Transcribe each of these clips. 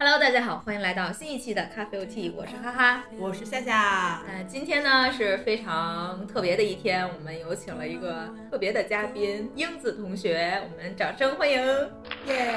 Hello，大家好，欢迎来到新一期的咖啡 OT，我是哈哈。我是夏夏，呃，今天呢是非常特别的一天，我们有请了一个特别的嘉宾英子同学，我们掌声欢迎。耶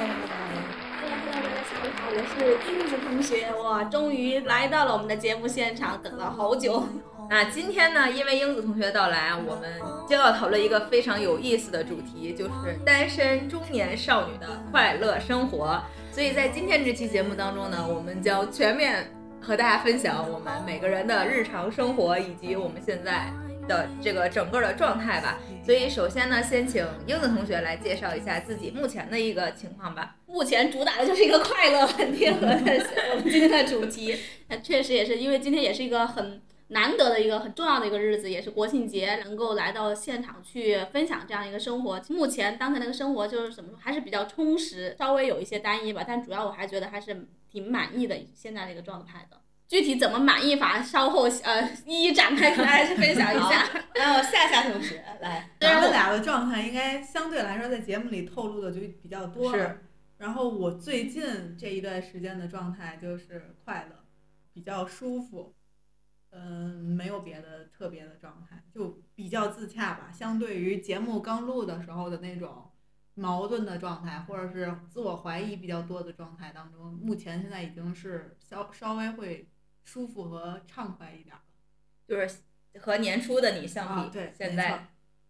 我是英子同学，哇，终于来到了我们的节目现场，等了好久。那今天呢，因为英子同学的到来，我们将要讨论一个非常有意思的主题，就是单身中年少女的快乐生活。所以在今天这期节目当中呢，我们将全面和大家分享我们每个人的日常生活，以及我们现在的这个整个的状态吧。所以首先呢，先请英子同学来介绍一下自己目前的一个情况吧。目前主打的就是一个快乐，很贴合的 我们今天的主题。那确实也是，因为今天也是一个很难得的一个很重要的一个日子，也是国庆节，能够来到现场去分享这样一个生活。目前当前那个生活就是怎么说，还是比较充实，稍微有一些单一吧，但主要我还觉得还是挺满意的现在的一个状态的。具体怎么满意法，稍后呃一一展开跟大家去分享一下。然后夏夏同学来，虽然我咱们俩的状态应该相对来说在节目里透露的就比较多了。是。然后我最近这一段时间的状态就是快乐，比较舒服，嗯，没有别的特别的状态，就比较自洽吧。相对于节目刚录的时候的那种矛盾的状态，或者是自我怀疑比较多的状态当中，目前现在已经是稍稍微会舒服和畅快一点了。就是和年初的你相比，啊，对，现在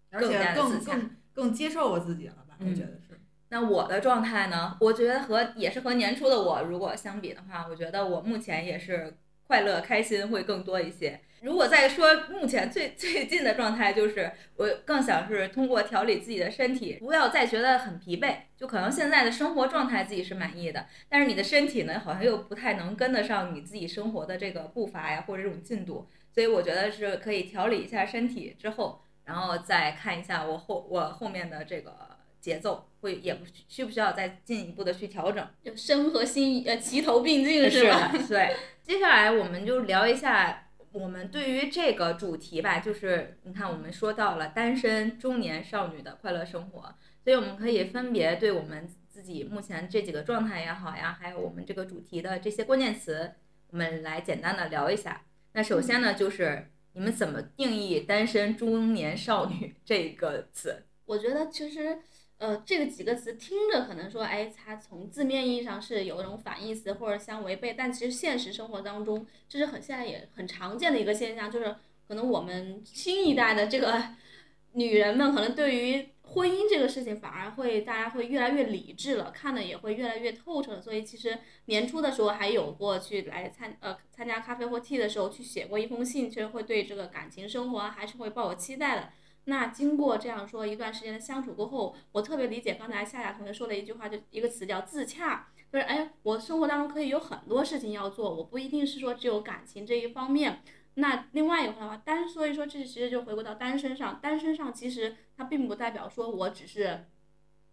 而更且更更更接受我自己了吧？我嗯觉得是。那我的状态呢？我觉得和也是和年初的我如果相比的话，我觉得我目前也是快乐开心会更多一些。如果再说目前最最近的状态，就是我更想是通过调理自己的身体，不要再觉得很疲惫。就可能现在的生活状态自己是满意的，但是你的身体呢，好像又不太能跟得上你自己生活的这个步伐呀，或者这种进度。所以我觉得是可以调理一下身体之后，然后再看一下我后我后面的这个节奏，会也不需不需要再进一步的去调整。就身和心呃齐头并进是吧？的，对。接下来我们就聊一下我们对于这个主题吧，就是你看我们说到了单身中年少女的快乐生活，所以我们可以分别对我们自己目前这几个状态也好呀，还有我们这个主题的这些关键词，我们来简单的聊一下。那首先呢，就是你们怎么定义单身中年少女这个词？我觉得其实，呃，这个几个词听着可能说，哎，它从字面意义上是有一种反义词或者相违背，但其实现实生活当中，这是很现在也很常见的一个现象，就是可能我们新一代的这个 女人们，可能对于婚姻这个事情反而会大家会越来越理智了，看的也会越来越透彻了。所以其实年初的时候还有过去来参呃参加咖啡或 tea 的时候去写过一封信，其实会对这个感情生活还是会抱有期待的。那经过这样说一段时间的相处过后，我特别理解刚才夏夏同学说的一句话，就一个词叫自洽，就是哎，我生活当中可以有很多事情要做，我不一定是说只有感情这一方面。那另外一块的话，单所以说这其实就回归到单身上，单身上其实它并不代表说我只是，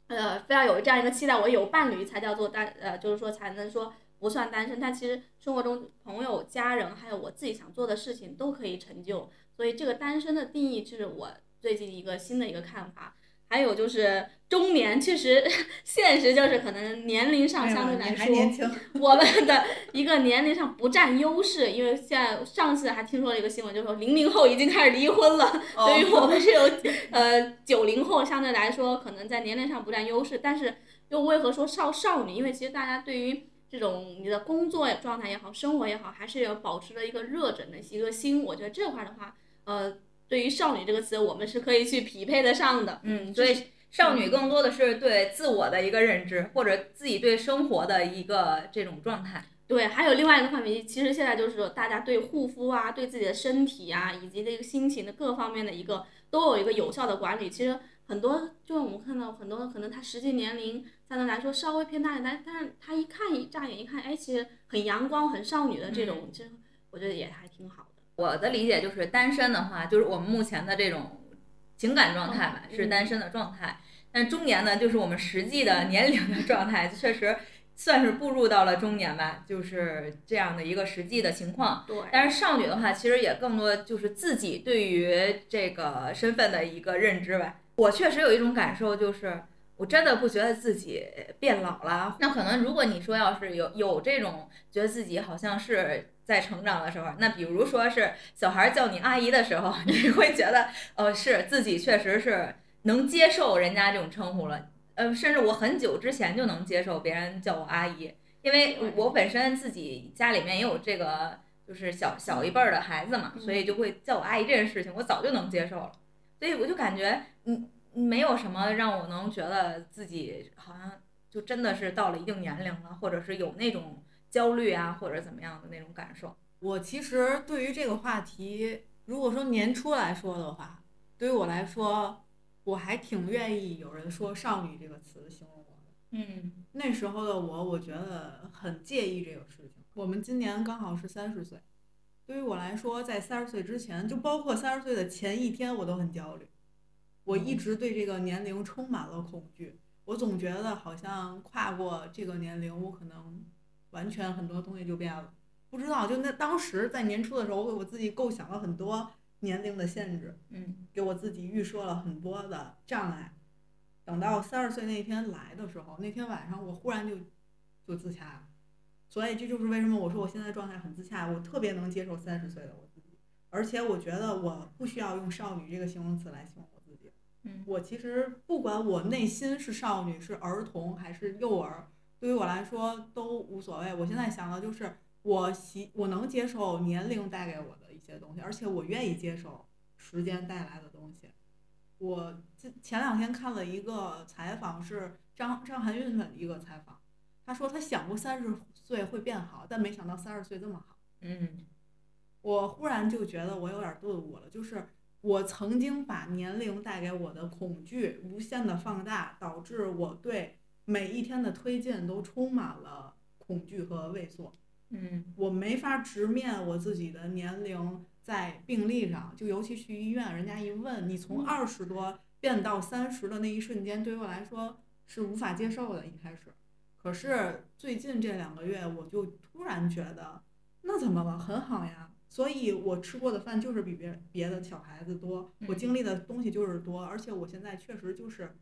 呃，非要有这样一个期待，我有伴侣才叫做单，呃，就是说才能说不算单身。但其实生活中朋友、家人还有我自己想做的事情都可以成就。所以这个单身的定义就是我最近一个新的一个看法。还有就是中年，确实 现实就是可能年龄上相对来说，我们的一个年龄上不占优势，因为现在上次还听说了一个新闻，就是说零零后已经开始离婚了，对于我们是有 呃九零后相对来说可能在年龄上不占优势，但是又为何说少少女？因为其实大家对于这种你的工作状态也好，生活也好，还是有保持着一个热忱的一个心。我觉得这块的话，呃，对于少女这个词，我们是可以去匹配得上的。嗯，所以少女更多的是对自我的一个认知，或者自己对生活的一个这种状态。对，还有另外一个话题，其实现在就是说，大家对护肤啊、对自己的身体啊，以及这个心情的各方面的一个，都有一个有效的管理。其实很多，就是我们看到很多可能他实际年龄相对来说稍微偏大一点，但但是他一看一乍眼一看，哎，其实很阳光、很少女的这种，其实我觉得也还挺好的。我的理解就是，单身的话，就是我们目前的这种情感状态吧，嗯是单身的状态。但中年呢，就是我们实际的年龄的状态，确实算是步入到了中年吧，就是这样的一个实际的情况。对，但是少女的话，其实也更多就是自己对于这个身份的一个认知吧。我确实有一种感受，就是我真的不觉得自己变老了。那可能如果你说要是有有这种觉得自己好像是在成长的时候，那比如说是小孩叫你阿姨的时候，你会觉得呃是自己确实是能接受人家这种称呼了。呃，甚至我很久之前就能接受别人叫我阿姨，因为我本身自己家里面也有这个，就是小小一辈儿的孩子嘛，所以就会叫我阿姨这件事情，我早就能接受了。所以我就感觉，嗯，没有什么让我能觉得自己好像就真的是到了一定年龄了，或者是有那种焦虑啊，或者怎么样的那种感受。我其实对于这个话题，如果说年初来说的话，对于我来说。我还挺愿意有人说“少女”这个词形容我的。嗯，那时候的我，我觉得很介意这个事情。我们今年刚好是三十岁，对于我来说，在三十岁之前，就包括三十岁的前一天，我都很焦虑。我一直对这个年龄充满了恐惧。我总觉得好像跨过这个年龄，我可能完全很多东西就变了。不知道，就那当时在年初的时候，我给我自己构想了很多。年龄的限制，嗯，给我自己预设了很多的障碍。等到三十岁那天来的时候，那天晚上我忽然就就自洽了。所以这就是为什么我说我现在状态很自洽，我特别能接受三十岁的我自己，而且我觉得我不需要用少女这个形容词来形容我自己。嗯，我其实不管我内心是少女、是儿童还是幼儿，对于我来说都无所谓。我现在想的就是我习我能接受年龄带给我的。一些东西，而且我愿意接受时间带来的东西。我前前两天看了一个采访，是张张含韵的一个采访，她说她想过三十岁会变好，但没想到三十岁这么好。嗯，我忽然就觉得我有点顿悟了，就是我曾经把年龄带给我的恐惧无限的放大，导致我对每一天的推进都充满了恐惧和畏缩。嗯，我没法直面我自己的年龄在病历上，就尤其去医院，人家一问你从二十多变到三十的那一瞬间，对于我来说是无法接受的。一开始，可是最近这两个月，我就突然觉得，那怎么了？很好呀。所以我吃过的饭就是比别别的小孩子多，我经历的东西就是多，而且我现在确实就是，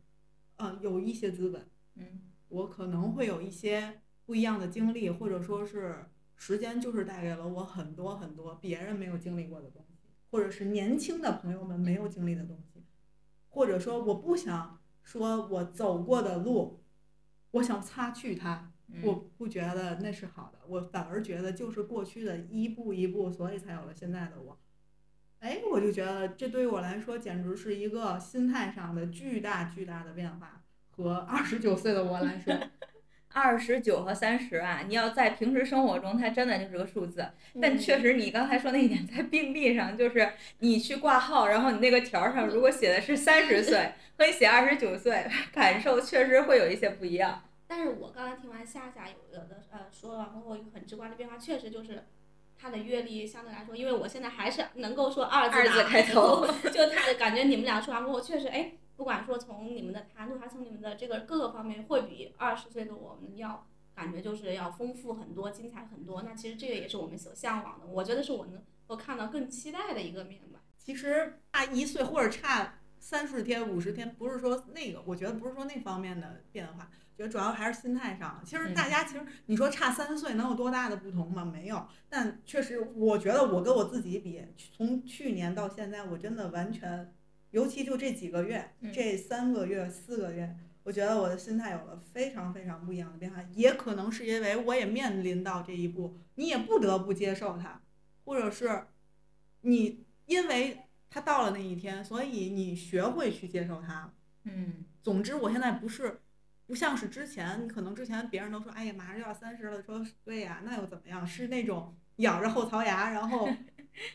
嗯，有一些资本，嗯，我可能会有一些不一样的经历，或者说是。时间就是带给了我很多很多别人没有经历过的东西，或者是年轻的朋友们没有经历的东西，或者说我不想说我走过的路，我想擦去它，我不觉得那是好的，我反而觉得就是过去的一步一步，所以才有了现在的我。哎，我就觉得这对于我来说简直是一个心态上的巨大巨大的变化，和二十九岁的我来说。二十九和三十啊，你要在平时生活中，它真的就是个数字。但确实，你刚才说那一点，在病历上，就是你去挂号，然后你那个条上如果写的是三十岁，和你写二十九岁，感受确实会有一些不一样。但是我刚才听完夏夏有的呃说了，包括一个很直观的变化，确实就是他的阅历相对来说，因为我现在还是能够说二字开头，就他的感觉，你们俩说完过后，确实哎。不管说从你们的谈吐，还是从你们的这个各个方面，会比二十岁的我们要感觉就是要丰富很多、精彩很多。那其实这个也是我们所向往的，我觉得是我能够看到更期待的一个面吧。其实差一岁或者差三十天、五十天，不是说那个，我觉得不是说那方面的变化，觉得主要还是心态上。其实大家其实你说差三岁能有多大的不同吗？没有。但确实，我觉得我跟我自己比，从去年到现在，我真的完全。尤其就这几个月，这三个月、四个月，我觉得我的心态有了非常非常不一样的变化。也可能是因为我也面临到这一步，你也不得不接受它，或者是你因为它到了那一天，所以你学会去接受它。嗯，总之我现在不是不像是之前，你可能之前别人都说，哎呀，马上就要三十了，说对呀，那又怎么样？是那种咬着后槽牙，然后。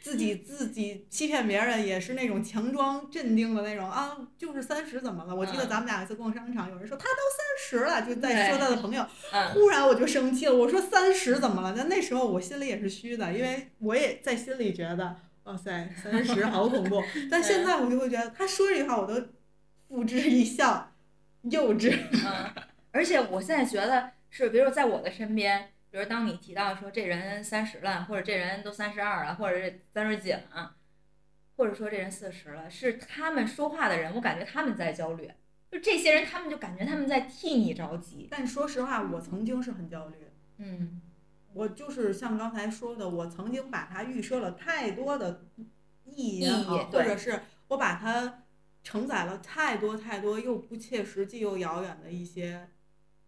自己自己欺骗别人也是那种强装镇定的那种啊，就是三十怎么了？我记得咱们俩一次逛商场，有人说他都三十了，就在说他的朋友。忽然我就生气了，我说三十怎么了？但那时候我心里也是虚的，因为我也在心里觉得，哇塞，三十好恐怖。但现在我就会觉得，他说这句话我都付之一笑，幼稚。而且我现在觉得。是，比如说在我的身边，比如当你提到说这人三十了，或者这人都三十二了，或者是三十几了，或者说这人四十了，是他们说话的人，我感觉他们在焦虑。就这些人，他们就感觉他们在替你着急。但说实话，我曾经是很焦虑。嗯，我就是像刚才说的，我曾经把它预设了太多的意义或者是我把它承载了太多太多又不切实际又遥远的一些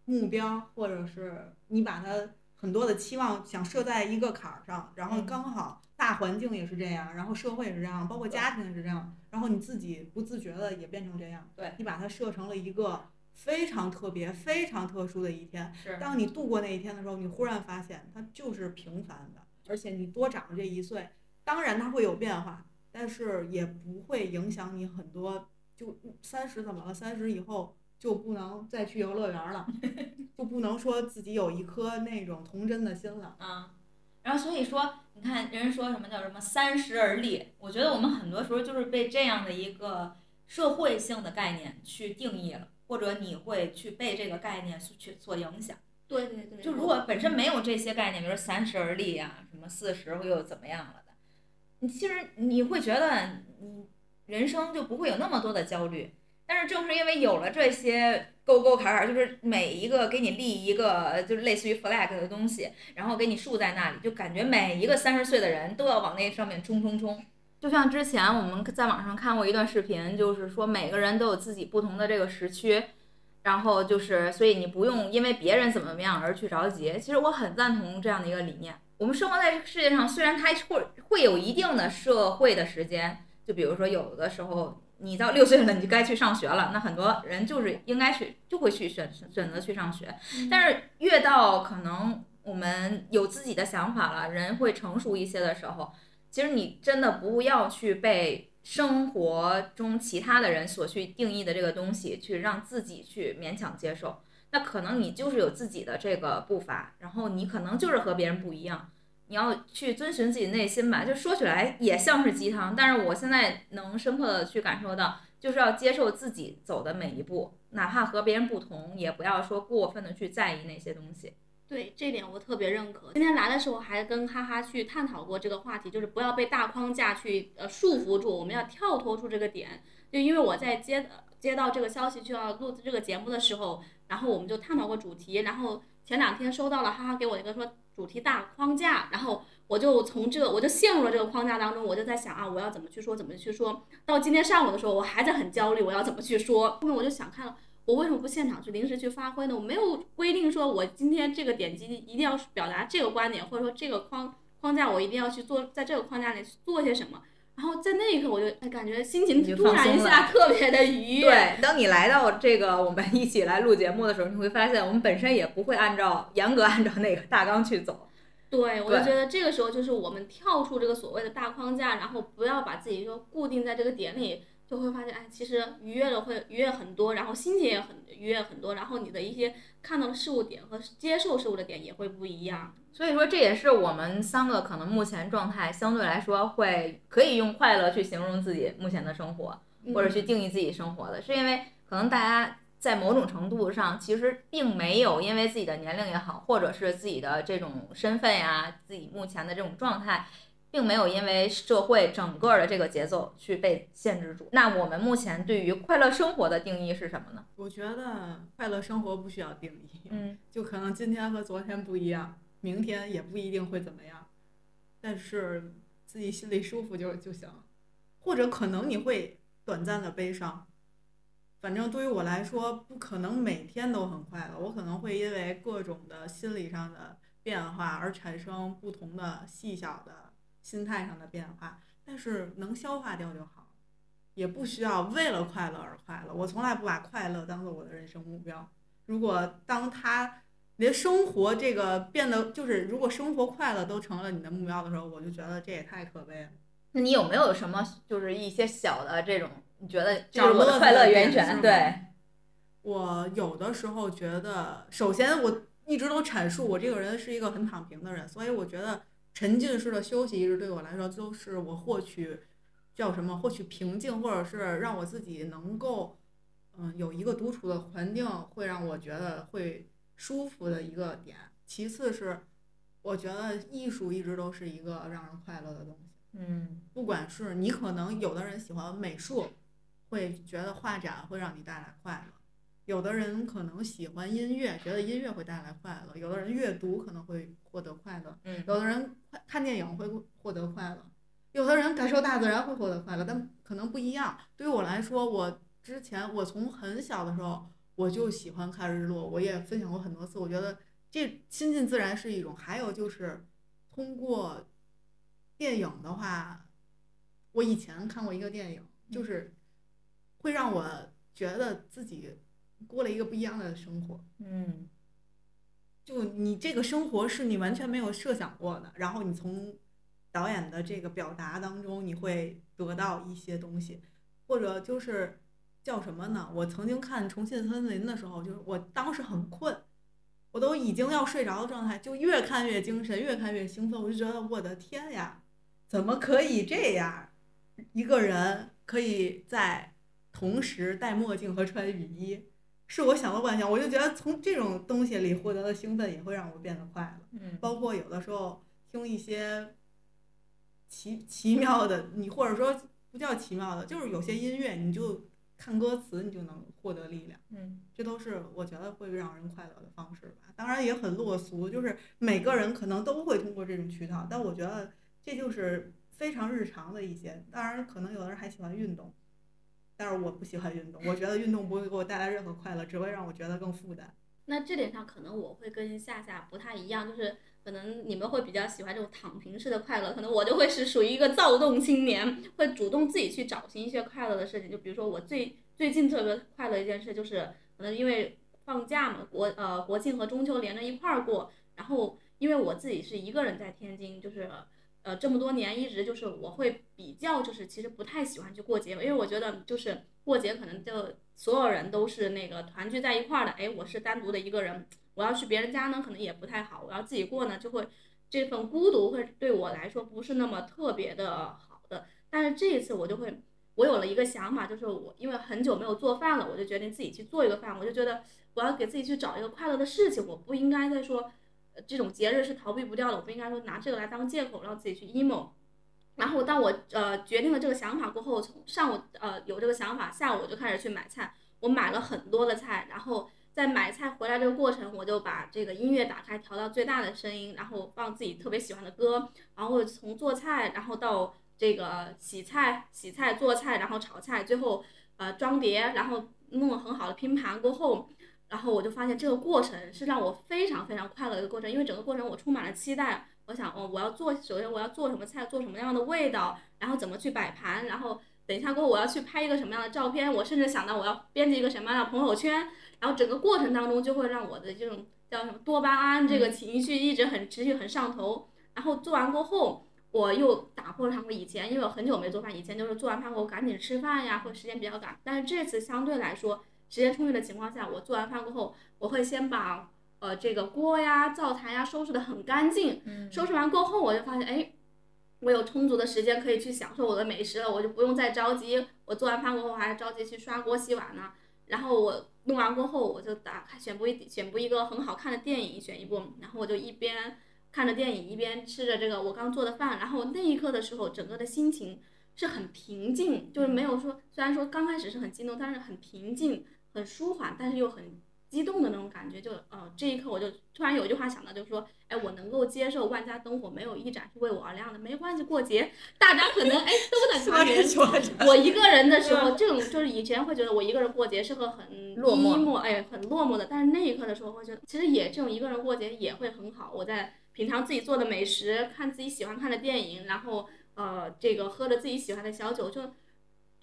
目标，或者是你把它很多的期望想设在一个坎儿上，然后嗯刚好大环境也是这样，然后社会也是这样，包括家庭也是这样，然后你自己不自觉的也变成这样，对你把它设成了一个非常特别、非常特殊的一天。是当你度过那一天的时候，你忽然发现它就是平凡的，而且你多长了这一岁，当然它会有变化，但是也不会影响你很多。就三十怎么了？三十以后就不能再去游乐园了，就不能说自己有一颗那种童真的心了。啊。然后所以说，你看人说什么叫什么三十而立，我觉得我们很多时候就是被这样的一个社会性的概念去定义了，或者你会去被这个概念所去所影响。对对对，就如果本身没有这些概念，比如说三十而立呀、什么四十又怎么样了的，你其实你会觉得你人生就不会有那么多的焦虑。但是正是因为有了这些沟沟坎坎，就是每一个给你立一个就是类似于 flag 的东西，然后给你竖在那里，就感觉每一个三十岁的人都要往那上面冲冲冲。就像之前我们在网上看过一段视频，就是说每个人都有自己不同的这个时区，然后就是，所以你不用因为别人怎么怎么样而去着急。其实我很赞同这样的一个理念。我们生活在这个世界上，虽然它会会有一定的社会的时间，就比如说有的时候你到六岁了，你就该去上学了，那很多人就是应该去就会去选选择去上学。但是越到可能我们有自己的想法了，人会成熟一些的时候，其实你真的不要去被生活中其他的人所去定义的这个东西，去让自己去勉强接受。那可能你就是有自己的这个步伐，然后你可能就是和别人不一样，你要去遵循自己内心吧。就说起来也像是鸡汤，但是我现在能深刻的去感受到，就是要接受自己走的每一步，哪怕和别人不同，也不要说过分的去在意那些东西。对这点我特别认可。今天来的时候还跟哈哈去探讨过这个话题，就是不要被大框架去呃束缚住，我们要跳脱出这个点。就因为我在接接到这个消息就要录制这个节目的时候，然后我们就探讨过主题，然后前两天收到了哈哈给我一个说主题大框架，然后我就从这我就陷入了这个框架当中，我就在想啊，我要怎么去说，怎么去说。到今天上午的时候，我还在很焦虑，我要怎么去说。后面我就想看了。我为什么不现场去临时去发挥呢？我没有规定说我今天这个点击一定要表达这个观点，或者说这个框框架我一定要去做，在这个框架里去做些什么。然后在那一刻，我就哎感觉心情突然一下特别的愉悦。对，当你来到这个我们一起来录节目的时候，你会发现我们本身也不会按照严格按照那个大纲去走。对，我就觉得这个时候就是我们跳出这个所谓的大框架，然后不要把自己就固定在这个点里，就会发现，哎，其实愉悦的会愉悦很多，然后心情也很愉悦很多，然后你的一些看到的事物点和接受事物的点也会不一样。所以说，这也是我们三个可能目前状态相对来说会可以用快乐去形容自己目前的生活，或者去定义自己生活的，是因为可能大家在某种程度上其实并没有因为自己的年龄也好，或者是自己的这种身份呀，自己目前的这种状态。并没有因为社会整个的这个节奏去被限制住。那我们目前对于快乐生活的定义是什么呢？我觉得快乐生活不需要定义，嗯，就可能今天和昨天不一样，明天也不一定会怎么样，但是自己心里舒服就就行，或者可能你会短暂的悲伤，反正对于我来说，不可能每天都很快乐，我可能会因为各种的心理上的变化而产生不同的细小的心态上的变化，但是能消化掉就好，也不需要为了快乐而快乐。我从来不把快乐当做我的人生目标。如果当他连生活这个变得就是，如果生活快乐都成了你的目标的时候，我就觉得这也太可悲了。那你有没有什么就是一些小的这种，你觉得这找乐子是我的快乐源泉？对，我有的时候觉得，首先我一直都阐述我这个人是一个很躺平的人，所以我觉得沉浸式的休息一直对我来说都是我获取叫什么获取平静，或者是让我自己能够嗯有一个独处的环境，会让我觉得会舒服的一个点。其次是，我觉得艺术一直都是一个让人快乐的东西。嗯不管是你可能有的人喜欢美术，会觉得画展会让你带来快乐；有的人可能喜欢音乐，觉得音乐会带来快乐；有的人阅读可能会获得快乐；嗯有的人快看电影会获得快乐；有的人感受大自然会获得快乐，但可能不一样。对于我来说，我之前我从很小的时候我就喜欢看日落，我也分享过很多次。我觉得这亲近自然是一种，还有就是通过电影的话，我以前看过一个电影，就是会让我觉得自己过了一个不一样的生活。嗯就你这个生活是你完全没有设想过的，然后你从导演的这个表达当中，你会得到一些东西，或者就是叫什么呢？我曾经看《重庆森林》的时候，就是我当时很困，我都已经要睡着的状态，就越看越精神，越看越兴奋，我就觉得我的天呀，怎么可以这样？一个人可以在同时戴墨镜和穿雨衣，是我想的幻想。我就觉得从这种东西里获得的兴奋也会让我变得快乐。嗯包括有的时候听一些奇奇妙的，你或者说不叫奇妙的，就是有些音乐，你就看歌词，你就能获得力量。嗯这都是我觉得会让人快乐的方式吧。当然也很落俗，就是每个人可能都会通过这种渠道，但我觉得这就是非常日常的一些。当然，可能有的人还喜欢运动，但是我不喜欢运动，我觉得运动不会给我带来任何快乐，只会让我觉得更负担。那这点上可能我会跟夏夏不太一样，就是可能你们会比较喜欢这种躺平式的快乐，可能我就会是属于一个躁动青年，会主动自己去找寻一些快乐的事情。就比如说我最最近特别快乐一件事，就是可能因为放假嘛，国呃国庆和中秋连着一块儿过，然后因为我自己是一个人在天津，就是呃这么多年一直就是我会比较就是其实不太喜欢去过节，因为我觉得就是过节可能就所有人都是那个团聚在一块儿的，哎，我是单独的一个人，我要去别人家呢可能也不太好，我要自己过呢就会这份孤独会对我来说不是那么特别的好的，但是这一次我就会。我有了一个想法，就是我因为很久没有做饭了，我就决定自己去做一个饭。我就觉得我要给自己去找一个快乐的事情，我不应该再说，这种节日是逃避不掉的，我不应该说拿这个来当借口让自己去 emo。然后当我呃决定了这个想法过后，从上午呃有这个想法，下午我就开始去买菜。我买了很多的菜，然后在买菜回来这个过程，我就把这个音乐打开，调到最大的声音，然后放自己特别喜欢的歌，然后从做菜，然后到这个洗菜、洗菜、做菜，然后炒菜，最后呃装碟，然后弄了很好的拼盘过后，然后我就发现这个过程是让我非常非常快乐的一个过程，因为整个过程我充满了期待。我想，哦，我要做，首先我要做什么菜，做什么样的味道，然后怎么去摆盘，然后等一下过后我要去拍一个什么样的照片，我甚至想到我要编辑一个什么样的朋友圈，然后整个过程当中就会让我的这种叫什么多巴胺这个情绪一直很持续很上头，然后做完过后。我又打破了我以前，因为我很久没做饭，以前就是做完饭后赶紧吃饭呀，或者时间比较赶。但是这次相对来说时间充裕的情况下，我做完饭过后，我会先把呃这个锅呀、灶台呀收拾得很干净。嗯收拾完过后，我就发现，哎，我有充足的时间可以去享受我的美食了，我就不用再着急。我做完饭过后还着急去刷锅洗碗呢。然后我弄完过后，我就打开选部一选部一个很好看的电影，选一部，然后我就一边。看着电影，一边吃着这个我刚做的饭，然后那一刻的时候，整个的心情是很平静，就是没有说，虽然说刚开始是很激动，但是很平静、很舒缓，但是又很激动的那种感觉。就呃，这一刻我就突然有一句话想到，就是说，哎，我能够接受万家灯火没有一盏是为我而亮的，没关系，过节大家可能哎都在团圆。我一个人的时候，这种就是以前会觉得我一个人过节是个很落寞哎，很落寞的。但是那一刻的时候，会觉得其实也这种一个人过节也会很好。我在。品尝自己做的美食，看自己喜欢看的电影，然后呃，这个喝着自己喜欢的小酒，就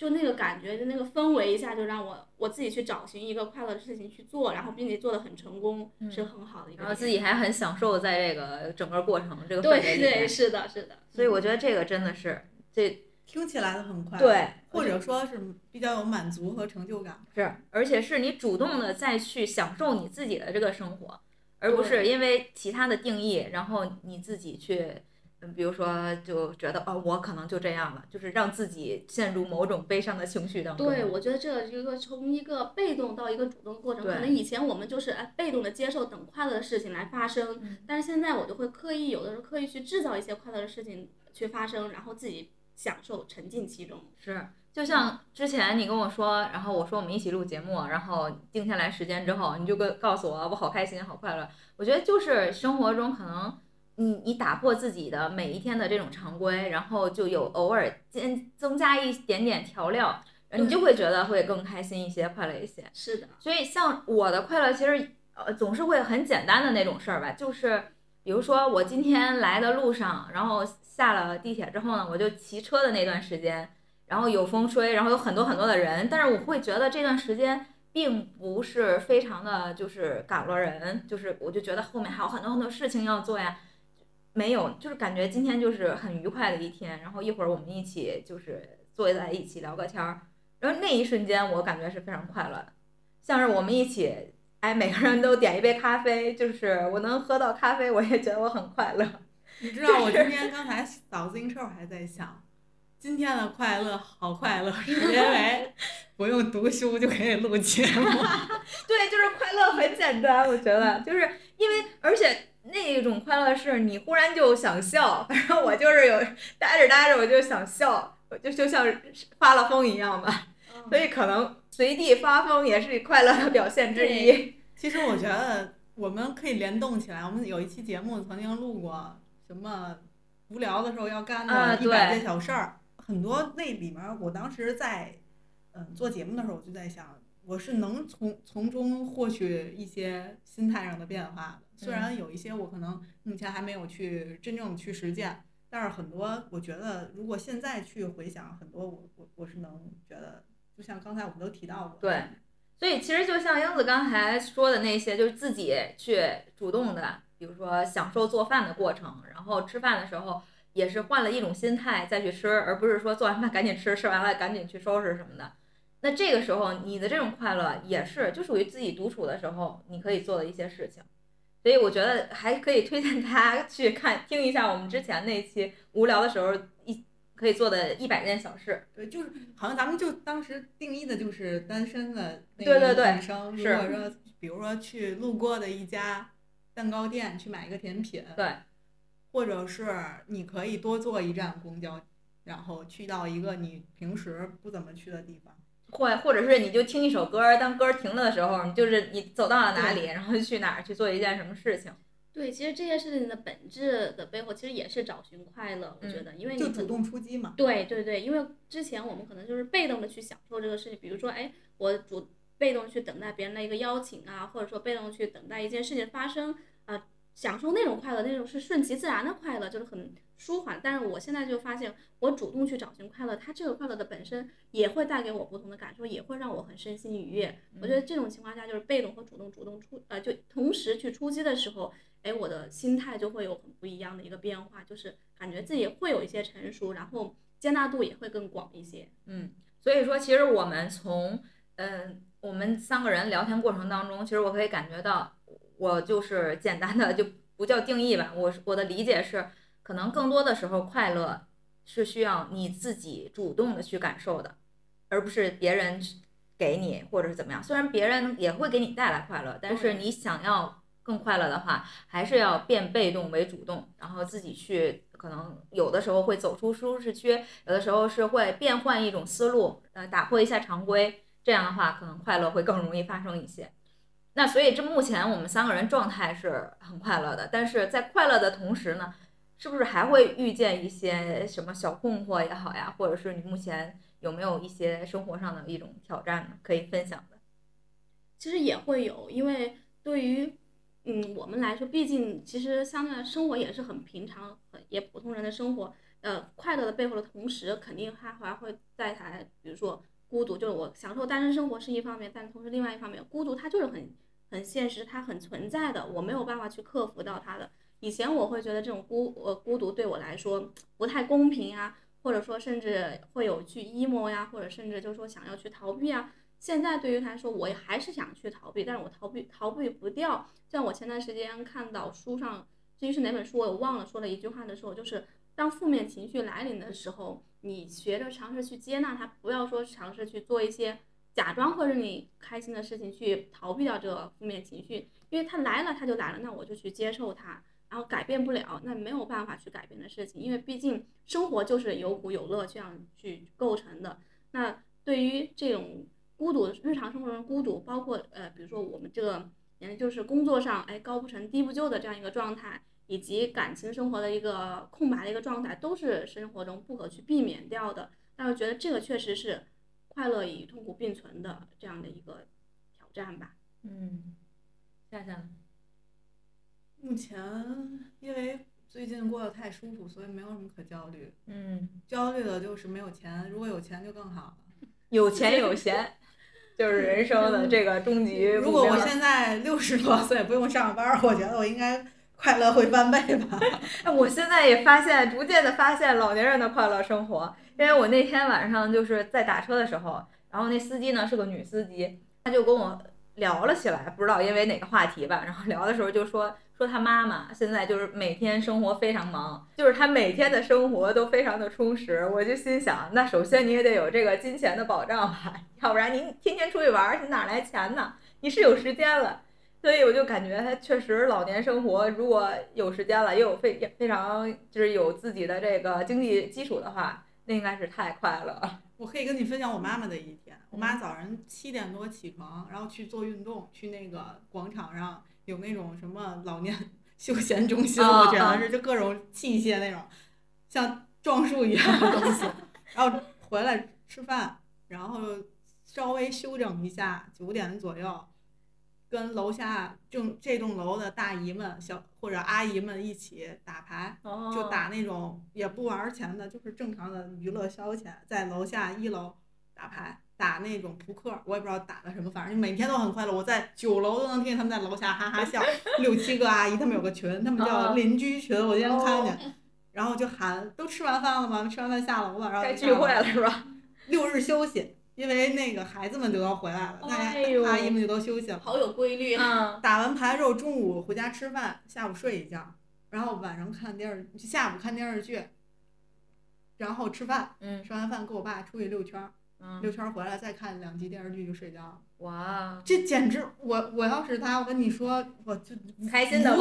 就那个感觉，就那个氛围一下就让我我自己去找寻一个快乐的事情去做，然后并且做的很成功，嗯是很好的一个。然后自己还很享受在这个整个过程这个氛围对里面对，是的，是的。所以我觉得这个真的是这听起来的很快，对，或者说是比较有满足和成就感。是，而且是你主动的再去享受你自己的这个生活，而不是因为其他的定义，然后你自己去嗯，比如说就觉得哦，我可能就这样了，就是让自己陷入某种悲伤的情绪当中。对，我觉得这是一个从一个被动到一个主动的过程。可能以前我们就是哎被动的接受等快乐的事情来发生，嗯但是现在我就会刻意有的时候刻意去制造一些快乐的事情去发生，然后自己享受沉浸其中。是，就像之前你跟我说，然后我说我们一起录节目，然后定下来时间之后，你就跟告诉我我好开心，好快乐。我觉得就是生活中可能你你打破自己的每一天的这种常规，然后就有偶尔增增加一点点调料，你就会觉得会更开心一些，快乐一些。是的，所以像我的快乐，其实呃总是会很简单的那种事儿吧，就是比如说我今天来的路上，然后下了地铁之后呢，我就骑车的那段时间，然后有风吹，然后有很多很多的人，但是我会觉得这段时间并不是非常的就是赶了人，就是我就觉得后面还有很多很多事情要做呀。没有，就是感觉今天就是很愉快的一天，然后一会儿我们一起就是坐在一起聊个天儿，然后那一瞬间我感觉是非常快乐的，像是我们一起，哎，每个人都点一杯咖啡，就是我能喝到咖啡，我也觉得我很快乐。你知道我今天刚才扫自行车，我还在想，今天的快乐好快乐，是因为 不用读书就可以录节目。对，就是快乐很简单，我觉得就是因为，而且那种快乐是你忽然就想笑，反正我就是有待着待着我就想笑，我就就像发了疯一样吧，所以可能随地发疯也是快乐的表现之一。其实我觉得我们可以联动起来，我们有一期节目曾经录过什么无聊的时候要干啊的一百对件小事儿，很多那里面，我当时在嗯做节目的时候，我就在想，我是能从从中获取一些心态上的变化的。虽然有一些我可能目前还没有去真正去实践，但是很多我觉得如果现在去回想，很多我我我是能觉得，就像刚才我们都提到过，对，所以其实就像英子刚才说的那些，就是自己去主动的，比如说享受做饭的过程，然后吃饭的时候也是换了一种心态再去吃，而不是说做完饭赶紧吃，吃完了赶紧去收拾什么的。那这个时候你的这种快乐也是就属于自己独处的时候你可以做的一些事情。所以我觉得还可以推荐大家去看听一下我们之前那期无聊的时候一可以做的一百件小事。对，就是好像咱们就当时定义的就是单身的那对对对个女生，如果说比如说去路过的一家蛋糕店去买一个甜品，对，或者是你可以多坐一站公交，然后去到一个你平时不怎么去的地方。或或者是你就听一首歌，当歌停了的时候，你就是你走到了哪里，然后去哪儿去做一件什么事情。对，其实这件事情的本质的背后，其实也是找寻快乐。我觉嗯得，因为就主动出击嘛。对对对，因为之前我们可能就是被动的去享受这个事情，比如说，哎，我主被动去等待别人的一个邀请啊，或者说被动去等待一件事情发生啊、享受那种快乐，那种是顺其自然的快乐，就是很舒缓。但是我现在就发现，我主动去找寻快乐，它这个快乐的本身也会带给我不同的感受，也会让我很身心愉悦。我觉得这种情况下，就是被动和主动主动出呃，就同时去出击的时候，哎，我的心态就会有很不一样的一个变化，就是感觉自己会有一些成熟，然后接纳度也会更广一些。嗯，所以说其实我们从嗯我们三个人聊天过程当中，其实我可以感觉到，我就是简单的就不叫定义吧，我我的理解是，可能更多的时候快乐是需要你自己主动的去感受的，而不是别人给你或者是怎么样。虽然别人也会给你带来快乐，但是你想要更快乐的话，还是要变被动为主动，然后自己去，可能有的时候会走出舒适区，有的时候是会变换一种思路，呃，打破一下常规，这样的话可能快乐会更容易发生一些。那所以这目前我们三个人状态是很快乐的，但是在快乐的同时呢，是不是还会遇见一些什么小困惑也好呀，或者是你目前有没有一些生活上的一种挑战呢？可以分享的。其实也会有，因为对于嗯我们来说，毕竟其实相对来生活也是很平常、很也普通人的生活。呃，快乐的背后的同时，肯定它还会带来，比如说孤独，就是我享受单身生活是一方面，但同时另外一方面，孤独它就是很很现实，它很存在的，我没有办法去克服到它的。以前我会觉得这种孤呃孤独对我来说不太公平啊，或者说甚至会有去 emo 呀，或者甚至就是说想要去逃避啊。现在对于他来说，我还是想去逃避，但是我逃避逃避不掉。像我前段时间看到书上至于是哪本书，我忘了说了一句话的时候，就是当负面情绪来临的时候，你学着尝试去接纳它，不要说尝试去做一些假装会让你开心的事情去逃避掉这个负面情绪，因为它来了，它就来了，那我就去接受它。然后改变不了，那没有办法去改变的事情，因为毕竟生活就是有苦有乐这样去构成的。那对于这种孤独，日常生活中孤独，包括呃，比如说我们这个，嗯，就是工作上哎高不成低不就的这样一个状态，以及感情生活的一个空白的一个状态，都是生活中不可去避免掉的。但是觉得这个确实是快乐与痛苦并存的这样的一个挑战吧。嗯，夏夏。目前因为最近过得太舒服，所以没有什么可焦虑。嗯，焦虑的就是没有钱，如果有钱就更好了。有钱有闲，就是人生的这个终极如果我现在六十多岁不用上班，我觉得我应该快乐会翻倍吧。哎，我现在也发现，逐渐的发现老年人的快乐生活。因为我那天晚上就是在打车的时候，然后那司机呢是个女司机，她就跟我聊了起来，不知道因为哪个话题吧。然后聊的时候就说。说他妈妈现在就是每天生活非常忙，就是他每天的生活都非常的充实。我就心想，那首先你也得有这个金钱的保障吧，要不然您天天出去玩，你哪来钱呢？你是有时间了，所以我就感觉他确实老年生活，如果有时间了，又有非非常就是有自己的这个经济基础的话，那应该是太快乐了。我可以跟你分享我妈妈的一天，我妈早上七点多起床，然后去做运动，去那个广场上。有那种什么老年 休闲中心，我觉得是就各种器械那种，像撞树一样的东西，然后回来吃饭，然后稍微休整一下，九点左右，跟楼下就这栋楼的大姨们、小或者阿姨们一起打牌，就打那种也不玩钱的，就是正常的娱乐消遣，在楼下一楼打牌。打那种扑克，我也不知道打的什么，反正每天都很快乐。我在九楼都能听见他们在楼下哈哈笑，六七个阿姨，他们有个群，他们叫邻居群，我今天看见，然后就喊都吃完饭了吗？吃完饭下楼了，然后该聚会了是吧？六日休息，因为那个孩子们就要回来了，大家阿姨们就都休息了。好有规律啊！打完牌之后，中午回家吃饭，下午睡一觉，然后晚上看电视，下午看电视剧，然后吃饭，吃完饭跟我爸出去溜圈儿。溜圈回来再看两集电视剧就睡觉了。哇，这简直我我要是他，我跟你说我就开心的，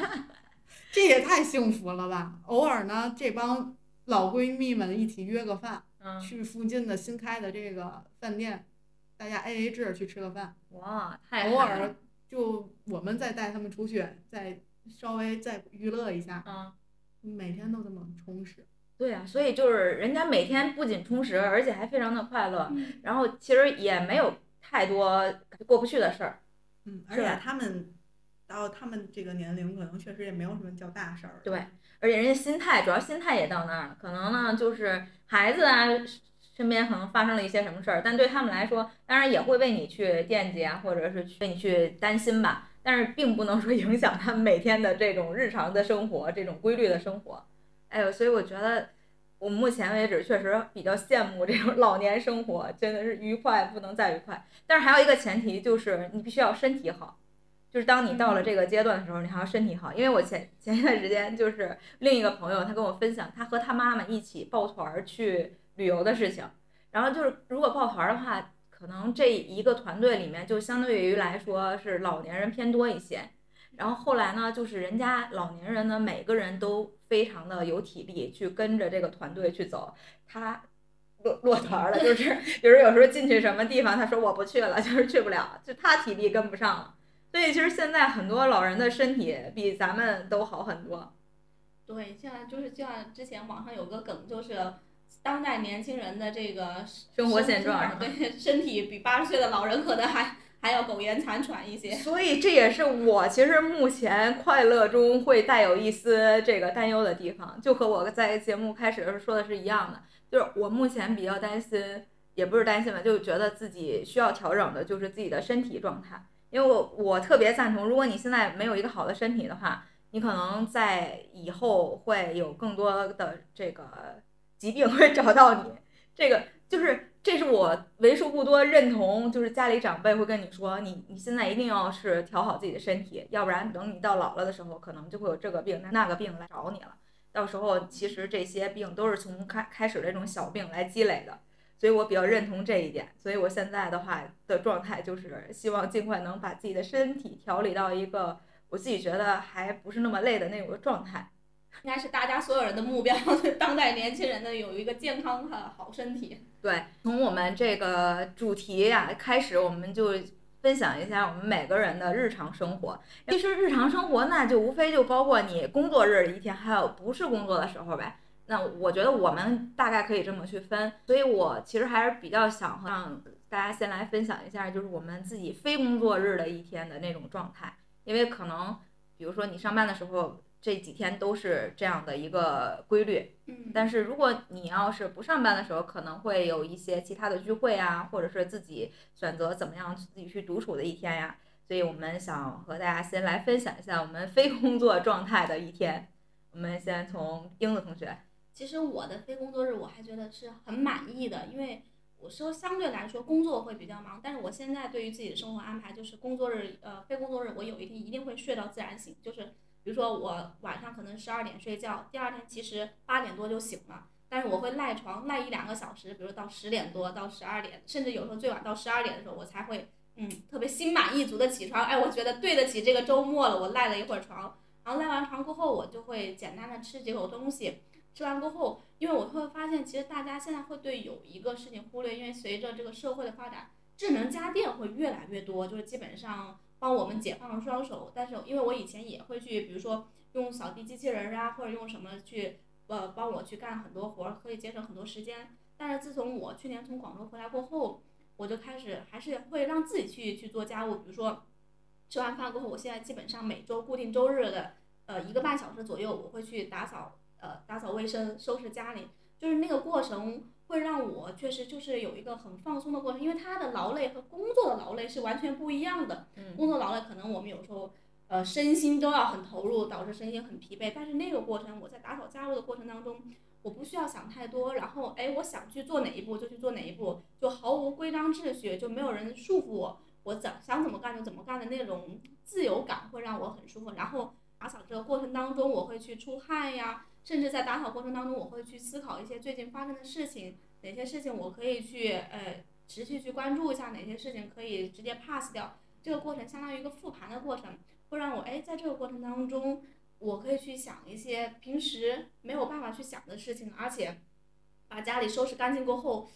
这也太幸福了吧！偶尔呢，这帮老闺蜜们一起约个饭，去附近的新开的这个饭店，大家 A A 制去吃个饭。哇，太偶尔就我们再带他们出去，再稍微再娱乐一下。嗯，每天都这么充实。对啊，所以就是人家每天不仅充实，而且还非常的快乐，然后其实也没有太多过不去的事儿。嗯，而且他们到他们这个年龄，可能确实也没有什么叫大事儿。对，而且人家心态，主要心态也到那儿了。可能呢，就是孩子啊，身边可能发生了一些什么事儿，但对他们来说，当然也会为你去惦记啊，或者是为你去担心吧。但是并不能说影响他们每天的这种日常的生活，这种规律的生活。哎呦，所以我觉得，我目前为止确实比较羡慕这种老年生活，真的是愉快不能再愉快。但是还有一个前提就是你必须要身体好，就是当你到了这个阶段的时候，你还要身体好。因为我前前一段时间就是另一个朋友，他跟我分享他和他妈妈一起抱团去旅游的事情。然后就是如果抱团的话，可能这一个团队里面就相对于来说是老年人偏多一些。然后后来呢，就是人家老年人呢，每个人都非常的有体力，去跟着这个团队去走。他落落团了，就是 就是有时候进去什么地方，他说我不去了，就是去不了，就他体力跟不上了。所以其实现在很多老人的身体比咱们都好很多。对，现在就是像之前网上有个梗，就是当代年轻人的这个生活现状，对身体比八十岁的老人可能还。还要苟延残喘一些，所以这也是我其实目前快乐中会带有一丝这个担忧的地方，就和我在节目开始的时候说的是一样的，就是我目前比较担心，也不是担心吧，就觉得自己需要调整的就是自己的身体状态，因为我我特别赞同，如果你现在没有一个好的身体的话，你可能在以后会有更多的这个疾病会找到你。这个就是这是我为数不多认同，就是家里长辈会跟你说，你你现在一定要是调好自己的身体，要不然等你到老了的时候，可能就会有这个病那个病来找你了。到时候其实这些病都是从开开始的这种小病来积累的，所以我比较认同这一点。所以我现在的话的状态就是希望尽快能把自己的身体调理到一个我自己觉得还不是那么累的那种状态。应该是大家所有人的目标，当代年轻人的有一个健康的好身体。对，从我们这个主题呀开始，我们就分享一下我们每个人的日常生活。其实日常生活那就无非就包括你工作日一天，还有不是工作的时候呗。那我觉得我们大概可以这么去分。所以我其实还是比较想让大家先来分享一下，就是我们自己非工作日的一天的那种状态，因为可能比如说你上班的时候。这几天都是这样的一个规律，嗯，但是如果你要是不上班的时候，可能会有一些其他的聚会啊，或者是自己选择怎么样自己去独处的一天呀。所以我们想和大家先来分享一下我们非工作状态的一天。我们先从英子同学，其实我的非工作日我还觉得是很满意的，因为我说相对来说工作会比较忙，但是我现在对于自己的生活安排就是工作日呃非工作日我有一天一定会睡到自然醒，就是。比如说我晚上可能十二点睡觉，第二天其实八点多就醒了，但是我会赖床赖一两个小时，比如到十点多到十二点，甚至有时候最晚到十二点的时候，我才会嗯特别心满意足的起床，哎，我觉得对得起这个周末了，我赖了一会儿床，然后赖完床过后，我就会简单的吃几口东西，吃完过后，因为我会发现其实大家现在会对有一个事情忽略，因为随着这个社会的发展，智能家电会越来越多，就是基本上。帮我们解放了双手，但是因为我以前也会去，比如说用扫地机器人儿啊，或者用什么去，呃，帮我去干很多活儿，可以节省很多时间。但是自从我去年从广州回来过后，我就开始还是会让自己去去做家务，比如说吃完饭过后，我现在基本上每周固定周日的，呃，一个半小时左右，我会去打扫，呃，打扫卫生，收拾家里，就是那个过程。会让我确实就是有一个很放松的过程，因为他的劳累和工作的劳累是完全不一样的。嗯工作劳累可能我们有时候，呃，身心都要很投入，导致身心很疲惫。但是那个过程，我在打扫家务的过程当中，我不需要想太多，然后哎，我想去做哪一步就去做哪一步，就毫无规章秩序，就没有人束缚我，我怎想怎么干就怎么干的那种自由感会让我很舒服。然后打扫这个过程当中，我会去出汗呀。甚至在打扫过程当中，我会去思考一些最近发生的事情，哪些事情我可以去呃持续去关注一下，哪些事情可以直接 pass 掉。这个过程相当于一个复盘的过程，会让我哎在这个过程当中，我可以去想一些平时没有办法去想的事情，而且把家里收拾干净过后，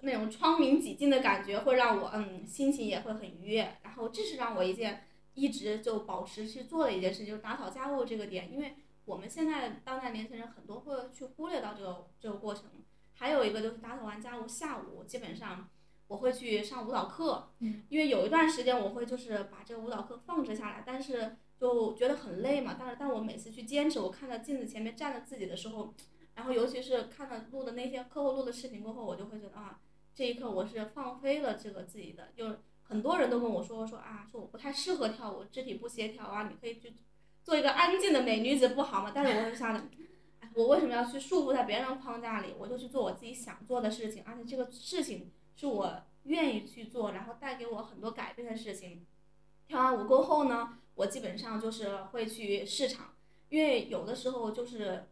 那种窗明几净的感觉会让我嗯心情也会很愉悦。然后这是让我一件一直就保持去做的一件事，就是打扫家务这个点，因为。我们现在当代年轻人很多会去忽略到这个这个过程，还有一个就是打扫完家务，下午基本上我会去上舞蹈课，因为有一段时间我会就是把这个舞蹈课放置下来，但是就觉得很累嘛。但是当我每次去坚持，我看到镜子前面站着自己的时候，然后尤其是看到录的那些课后录的视频过后，我就会觉得啊，这一刻我是放飞了这个自己的。就很多人都跟我说说啊，说我不太适合跳舞，肢体不协调啊，你可以去。做一个安静的美女子不好吗？但是我是想着，我为什么要去束缚在别人的框架里？我就去做我自己想做的事情，而且这个事情是我愿意去做，然后带给我很多改变的事情。跳完舞过后呢，我基本上就是会去市场，因为有的时候就是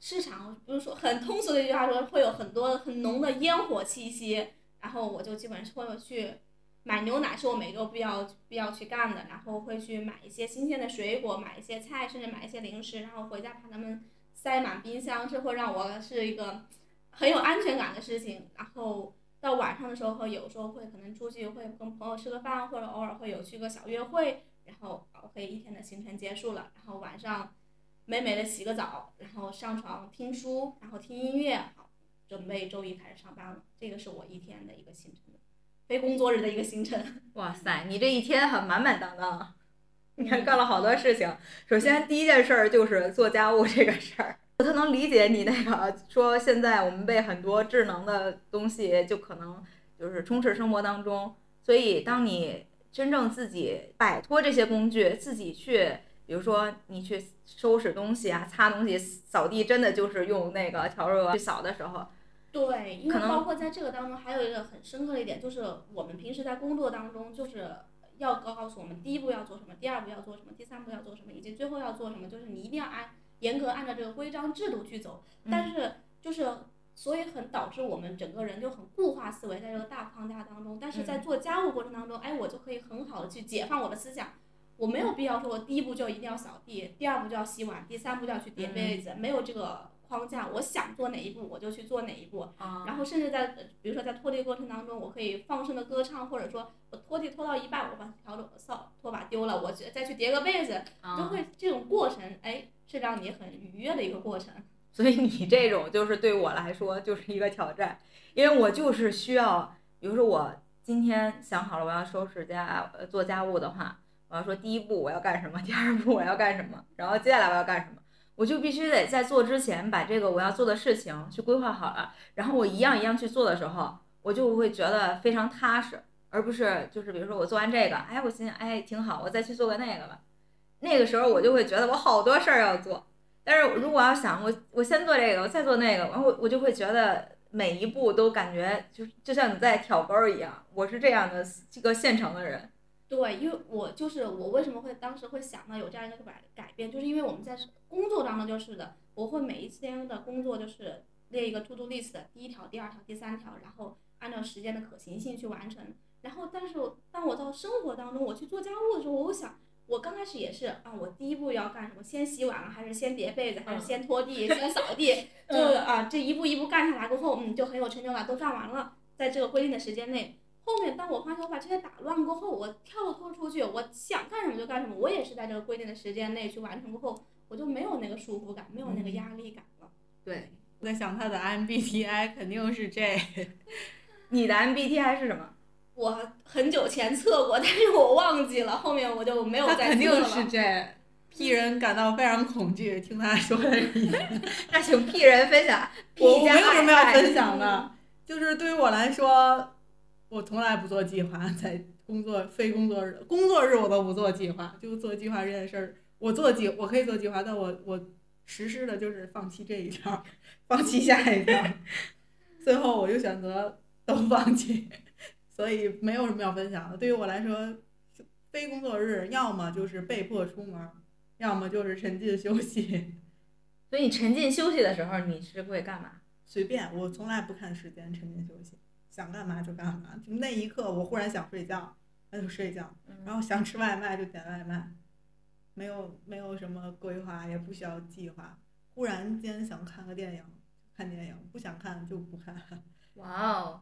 市场，比如说很通俗的一句话说，会有很多很浓的烟火气息，然后我就基本上会去。买牛奶是我每周必要必要去干的，然后会去买一些新鲜的水果，买一些菜，甚至买一些零食，然后回家把它们塞满冰箱，这会让我是一个很有安全感的事情。然后到晚上的时候，会有时候会可能出去会跟朋友吃个饭，或者偶尔会有去个小约会，然后可以一天的行程结束了，然后晚上美美的洗个澡，然后上床听书，然后听音乐，好，准备周一开始上班了。这个是我一天的一个行程。非工作日的一个行程。哇塞，你这一天很满满当当，你看干了好多事情。首先第一件事儿就是做家务这个事儿，我特能理解你那个说现在我们被很多智能的东西就可能就是充斥生活当中，所以当你真正自己摆脱这些工具，自己去，比如说你去收拾东西啊、擦东西、扫地，真的就是用那个笤帚去扫的时候。对，因为包括在这个当中，还有一个很深刻的一点，就是我们平时在工作当中，就是要告诉我们第一步要做什么，第二步要做什么，第三步要做什么，以及最后要做什么，就是你一定要按严格按照这个规章制度去走。但是就是所以很导致我们整个人就很固化思维在这个大框架当中，但是在做家务过程当中，哎，我就可以很好的去解放我的思想。我没有必要说，我第一步就一定要扫地，第二步就要洗碗，第三步就要去叠被子，没有这个框架，我想做哪一步我就去做哪一步。啊，然后甚至在呃比如说在拖地过程当中，我可以放声的歌唱，或者说我拖地拖到一半，我把笤帚扫拖把丢了，我再去叠个被子，就啊会这种过程，哎，是让你很愉悦的一个过程。所以你这种就是对我来说就是一个挑战，因为我就是需要，比如说我今天想好了我要收拾家呃做家务的话，我要说第一步我要干什么，第二步我要干什么，然后接下来我要干什么，我就必须得在做之前把这个我要做的事情去规划好了，然后我一样一样去做的时候，我就会觉得非常踏实，而不是就是比如说我做完这个，哎，我心想哎挺好，我再去做个那个吧，那个时候我就会觉得我好多事儿要做。但是如果要想我我先做这个，我再做那个，然后我就会觉得每一步都感觉就就像你在挑钩一样。我是这样的这个现成的人。对，因为我就是我为什么会当时会想到有这样一个改改变，就是因为我们在工作当中就是的，我会每一天的工作就是列一个 to do list，第一条、第二条、第三条，然后按照时间的可行性去完成。然后，但是当我到生活当中我去做家务的时候，我想。我刚开始也是啊，我第一步要干什么？先洗碗还是先叠被子，还是先拖地，先扫 地？就啊，这一步一步干下来过后，嗯，就很有成就感，都干完了，在这个规定的时间内。后面当我发现我把这些打乱过后，我跳脱出去，我想干什么就干什么，我也是在这个规定的时间内去完成过后，我就没有那个束缚感，没有那个压力感了。对，我在想他的 MBTI 肯定是 J，你的 MBTI 是什么？我很久前测过，但是我忘记了，后面我就没有再测肯定是了。J。P 人感到非常恐惧，听他说的。那请 P 人分享。我没有什么要分享的，就是对于我来说，我从来不做计划，在工作非工作日，工作日我都不做计划，就做计划这件事儿，我做计我可以做计划，但我我实施的就是放弃这一条，放弃下一条，最后我就选择都放弃，所以没有什么要分享的。对于我来说，非工作日要么就是被迫出门，要么就是沉浸休息。所以你沉浸休息的时候，你是会干嘛？随便，我从来不看时间，沉浸休息，想干嘛就干嘛。就那一刻，我忽然想睡觉，那就睡觉；然后想吃外卖就点外卖，没有没有什么规划，也不需要计划。忽然间想看个电影，看电影；不想看就不看。哇哦，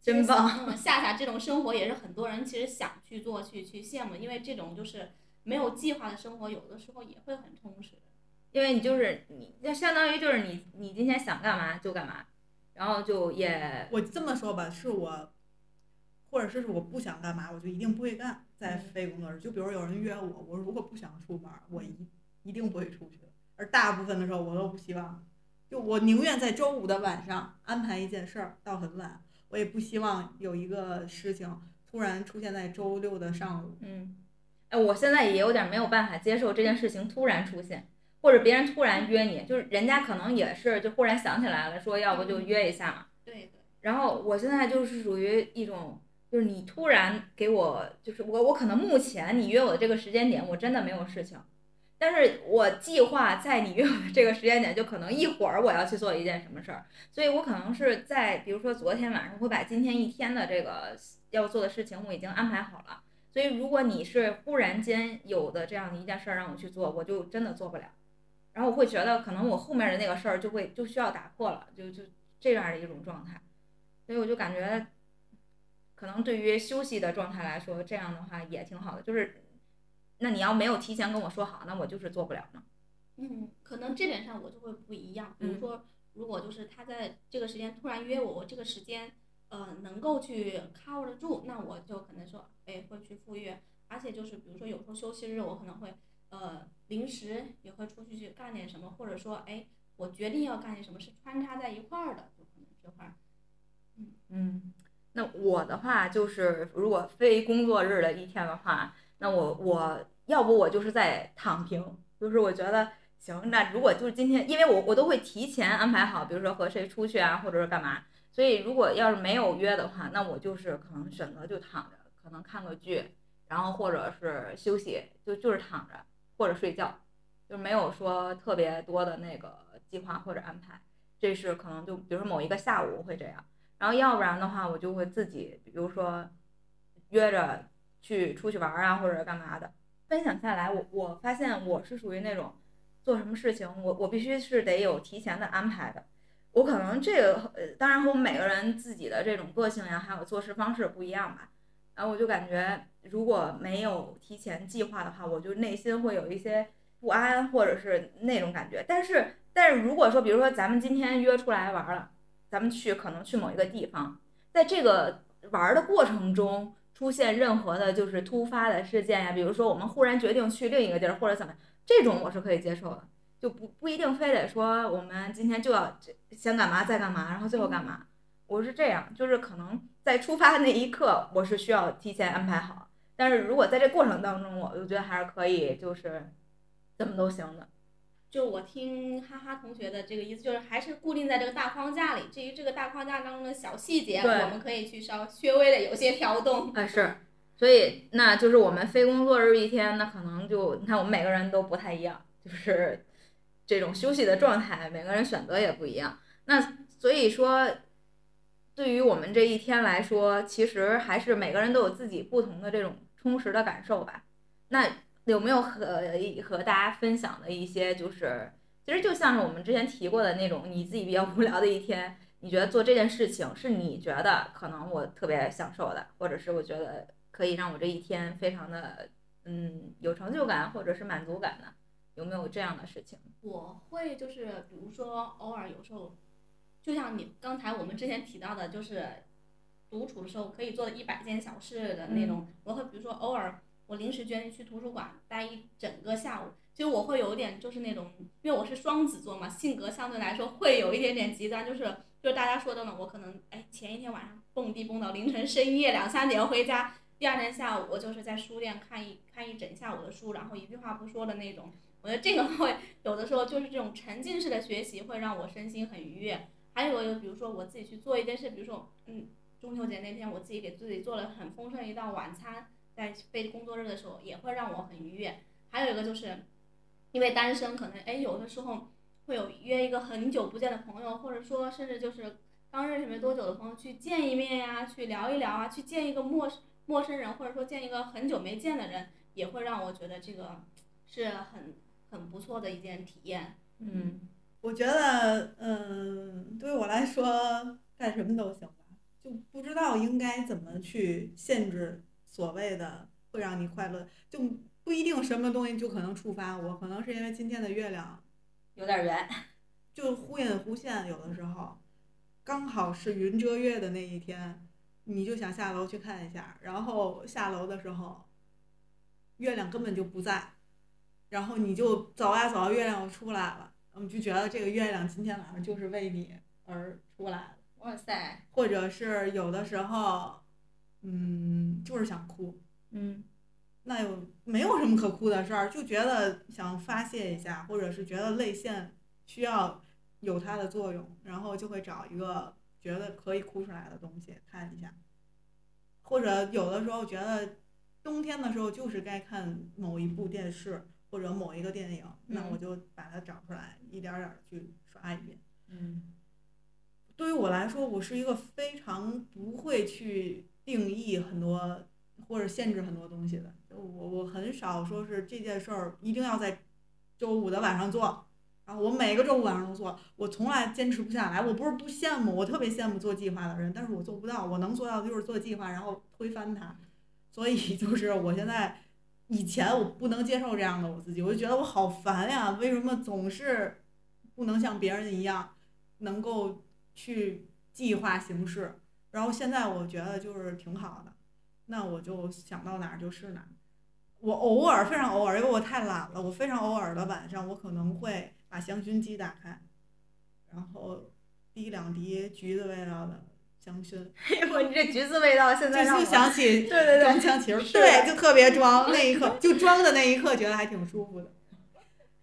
真棒！嗯，夏夏这种生活也是很多人其实想去做、去去羡慕，因为这种就是没有计划的生活，有的时候也会很充实。因为你就是你，那相当于就是你，你今天想干嘛就干嘛，然后就也我这么说吧，是我，或者是我不想干嘛，我就一定不会干。在非工作日，就比如有人约我，我如果不想出门，我一一定不会出去。而大部分的时候，我都不希望，就我宁愿在周五的晚上安排一件事儿到很晚，我也不希望有一个事情突然出现在周六的上午。嗯，哎，我现在也有点没有办法接受这件事情突然出现，或者别人突然约你，就是人家可能也是就忽然想起来了，说要不就约一下嘛。对对，然后我现在就是属于一种，就是你突然给我，就是我我可能目前你约我的这个时间点，我真的没有事情，但是我计划在你约我的这个时间点，就可能一会儿我要去做一件什么事儿，所以我可能是在比如说昨天晚上会把今天一天的这个要做的事情我已经安排好了，所以如果你是忽然间有的这样的一件事儿让我去做，我就真的做不了，然后我会觉得可能我后面的那个事儿就会就需要打破了，就就这样的一种状态。所以我就感觉，可能对于休息的状态来说，这样的话也挺好的。就是，那你要没有提前跟我说好，那我就是做不了呢。嗯，可能这点上我就会不一样。比如嗯说，如果就是他在这个时间突然约我，我这个时间呃能够去 cover 得住，那我就可能说，哎，会去赴约。而且就是比如说有时候休息日，我可能会呃临时也会出去去干点什么，或者说哎我决定要干点什么，是穿插在一块儿的，就可能这块儿。嗯，那我的话就是，如果非工作日的一天的话，那我我要不我就是在躺平，就是我觉得行，那如果就是今天，因为我我都会提前安排好，比如说和谁出去啊，或者是干嘛。所以如果要是没有约的话，那我就是可能选择就躺着，可能看个剧，然后或者是休息，就就是躺着或者睡觉，就没有说特别多的那个计划或者安排。这是可能就比如说某一个下午会这样，然后要不然的话，我就会自己，比如说约着去出去玩啊，或者干嘛的。分享下来，我我发现我是属于那种做什么事情，我我必须是得有提前的安排的。我可能这个，当然和我们每个人自己的这种个性呀，还有做事方式不一样吧。我就感觉，如果没有提前计划的话，我就内心会有一些不安，或者是那种感觉。但是，但是如果说，比如说咱们今天约出来玩了，咱们去可能去某一个地方，在这个玩的过程中出现任何的就是突发的事件呀，比如说我们忽然决定去另一个地儿，或者怎么，这种我是可以接受的。就不不一定非得说我们今天就要先干嘛再干嘛，然后最后干嘛。我是这样，就是可能在出发的那一刻，我是需要提前安排好。但是如果在这过程当中，我就觉得还是可以，就是怎么都行的。就我听哈哈同学的这个意思，就是还是固定在这个大框架里。至于这个大框架当中的小细节，我们可以去稍稍微的有些调动。啊，是。所以那就是我们非工作日一天，那可能就你看我们每个人都不太一样，就是。这种休息的状态，每个人选择也不一样。那所以说，对于我们这一天来说，其实还是每个人都有自己不同的这种充实的感受吧。那有没有和和大家分享的一些，就是其实就像是我们之前提过的那种，你自己比较无聊的一天，你觉得做这件事情是你觉得可能我特别享受的，或者是我觉得可以让我这一天非常的嗯有成就感或者是满足感的。有没有这样的事情？我会就是，比如说偶尔有时候，就像你刚才我们之前提到的，就是独处的时候可以做的一百件小事的那种。我会比如说偶尔我临时决定去图书馆待一整个下午，其实我会有点就是那种，因为我是双子座嘛，性格相对来说会有一点点极端，就是就是大家说的呢，我可能哎前一天晚上蹦迪蹦到凌晨深夜两三点回家，第二天下午我就是在书店看一看一整下午的书，然后一句话不说的那种。我觉得这个会有的时候就是这种沉浸式的学习会让我身心很愉悦。还有个，比如说我自己去做一件事，比如说，嗯，中秋节那天我自己给自己做了很丰盛一道晚餐，在非工作日的时候也会让我很愉悦。还有一个就是，因为单身，可能哎有的时候会有约一个很久不见的朋友，或者说甚至就是刚认识没多久的朋友去见一面呀，去聊一聊啊，去见一个陌陌生人，或者说见一个很久没见的人，也会让我觉得这个是很。很不错的一件体验，嗯，我觉得，嗯，对于我来说，干什么都行吧，就不知道应该怎么去限制所谓的会让你快乐，就不一定什么东西就可能触发我，可能是因为今天的月亮有点圆，就忽隐忽现，有的时候刚好是云遮月的那一天，你就想下楼去看一下，然后下楼的时候，月亮根本就不在。然后你就走啊走啊，月亮又出来了，我们就觉得这个月亮今天晚上就是为你而出来的。哇塞！或者是有的时候，嗯，就是想哭，嗯，那又没有什么可哭的事儿，就觉得想发泄一下，或者是觉得泪腺需要有它的作用，然后就会找一个觉得可以哭出来的东西看一下。或者有的时候觉得冬天的时候就是该看某一部电视。或者某一个电影，那我就把它找出来，一点点儿去刷一遍。嗯，对于我来说，我是一个非常不会去定义很多或者限制很多东西的。我我很少说是这件事儿一定要在周五的晚上做，然后我每个周五晚上都做，我从来坚持不下来。我不是不羡慕，我特别羡慕做计划的人，但是我做不到。我能做到的就是做计划，然后推翻它。所以就是我现在。以前我不能接受这样的我自己，我就觉得我好烦呀！为什么总是不能像别人一样能够去计划行事？然后现在我觉得就是挺好的，那我就想到哪儿就是哪儿。我偶尔非常偶尔，因为我太懒了，我非常偶尔的晚上，我可能会把香薰机打开，然后滴两滴橘子味道的。香薰，哎呦，你这橘子味道现在就想起 对对对装枪旗儿，对，就特别装那一刻，就装的那一刻觉得还挺舒服的。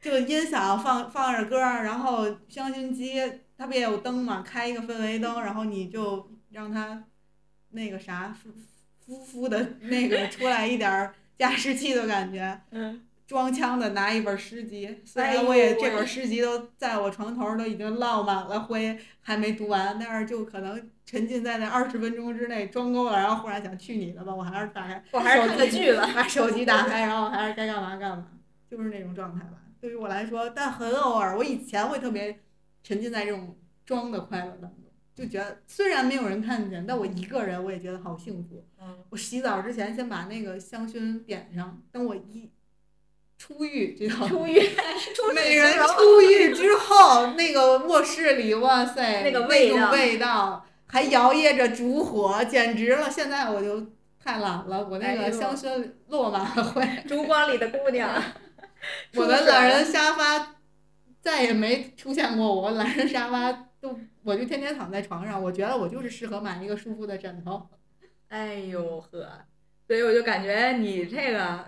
就音响放放着歌儿，然后香薰机它不也有灯嘛，开一个氛围灯，然后你就让它那个啥呼呼呼的那个出来一点儿加湿器的感觉。嗯，装腔的拿一本诗集，虽然我也这本诗集都在我床头儿都已经落满了灰，还没读完，但是就可能沉浸在那二十分钟之内装够了，然后忽然想去你的吧，我还是打开我还是看个手机剧吧。把手机打开，然后还是该干嘛干嘛，就是那种状态吧。对于我来说，但很偶尔，我以前会特别沉浸在这种装的快乐当中，就觉得虽然没有人看见，但我一个人我也觉得好幸福。嗯，我洗澡之前先把那个香薰点上，等我一出浴就要出狱，出每人出浴之后，那个卧室里，哇塞，那个味道。味道，还摇曳着烛火，简直了！现在我就太懒了，我那个香薰落满了灰，烛光里的姑娘，我的懒人沙发再也没出现过我，懒人沙发都我就天天躺在床上，我觉得我就是适合买一个舒服的枕头。哎呦呵，所以我就感觉你这个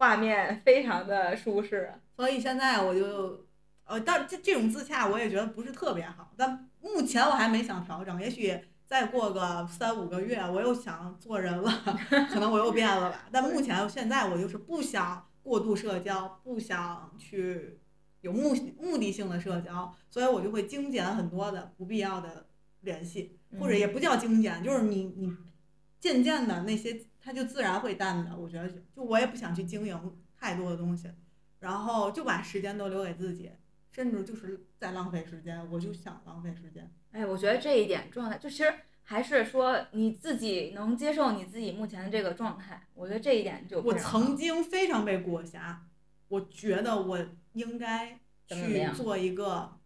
画面非常的舒适。所以现在我就，呃，但这这种自洽我也觉得不是特别好，但目前我还没想调整，也许再过个三五个月，我又想做人了，可能我又变了吧。但目前现在我就是不想过度社交，不想去有目目的性的社交，所以我就会精简很多的不必要的联系，或者也不叫精简，就是你你渐渐的那些它就自然会淡的。我觉得就就我也不想去经营太多的东西。然后就把时间都留给自己，甚至就是在浪费时间，我就想浪费时间。哎，我觉得这一点状态，就其实还是说你自己能接受你自己目前的这个状态，我觉得这一点就我曾经非常被裹挟，我觉得我应该去做一个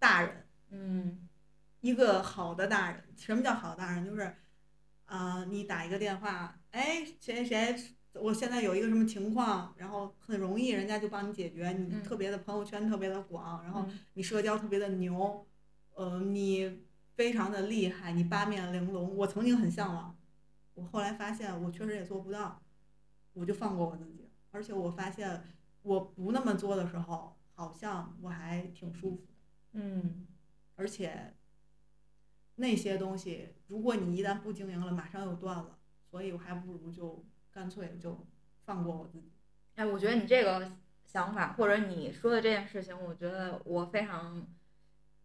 大人，嗯一个好的大人。什么叫好的大人？就是，啊、你打一个电话，哎，谁谁，我现在有一个什么情况，然后很容易人家就帮你解决，你嗯特别的朋友圈特别的广，然后嗯你社交特别的牛，呃，你非常的厉害，你八面玲珑。我曾经很向往，我后来发现我确实也做不到，我就放过我自己。而且我发现我不那么做的时候，好像我还挺舒服的。嗯，而且那些东西，如果你一旦不经营了，马上又断了。所以我还不如就干脆就放过我自己。哎，我觉得你这个想法或者你说的这件事情，我觉得我非常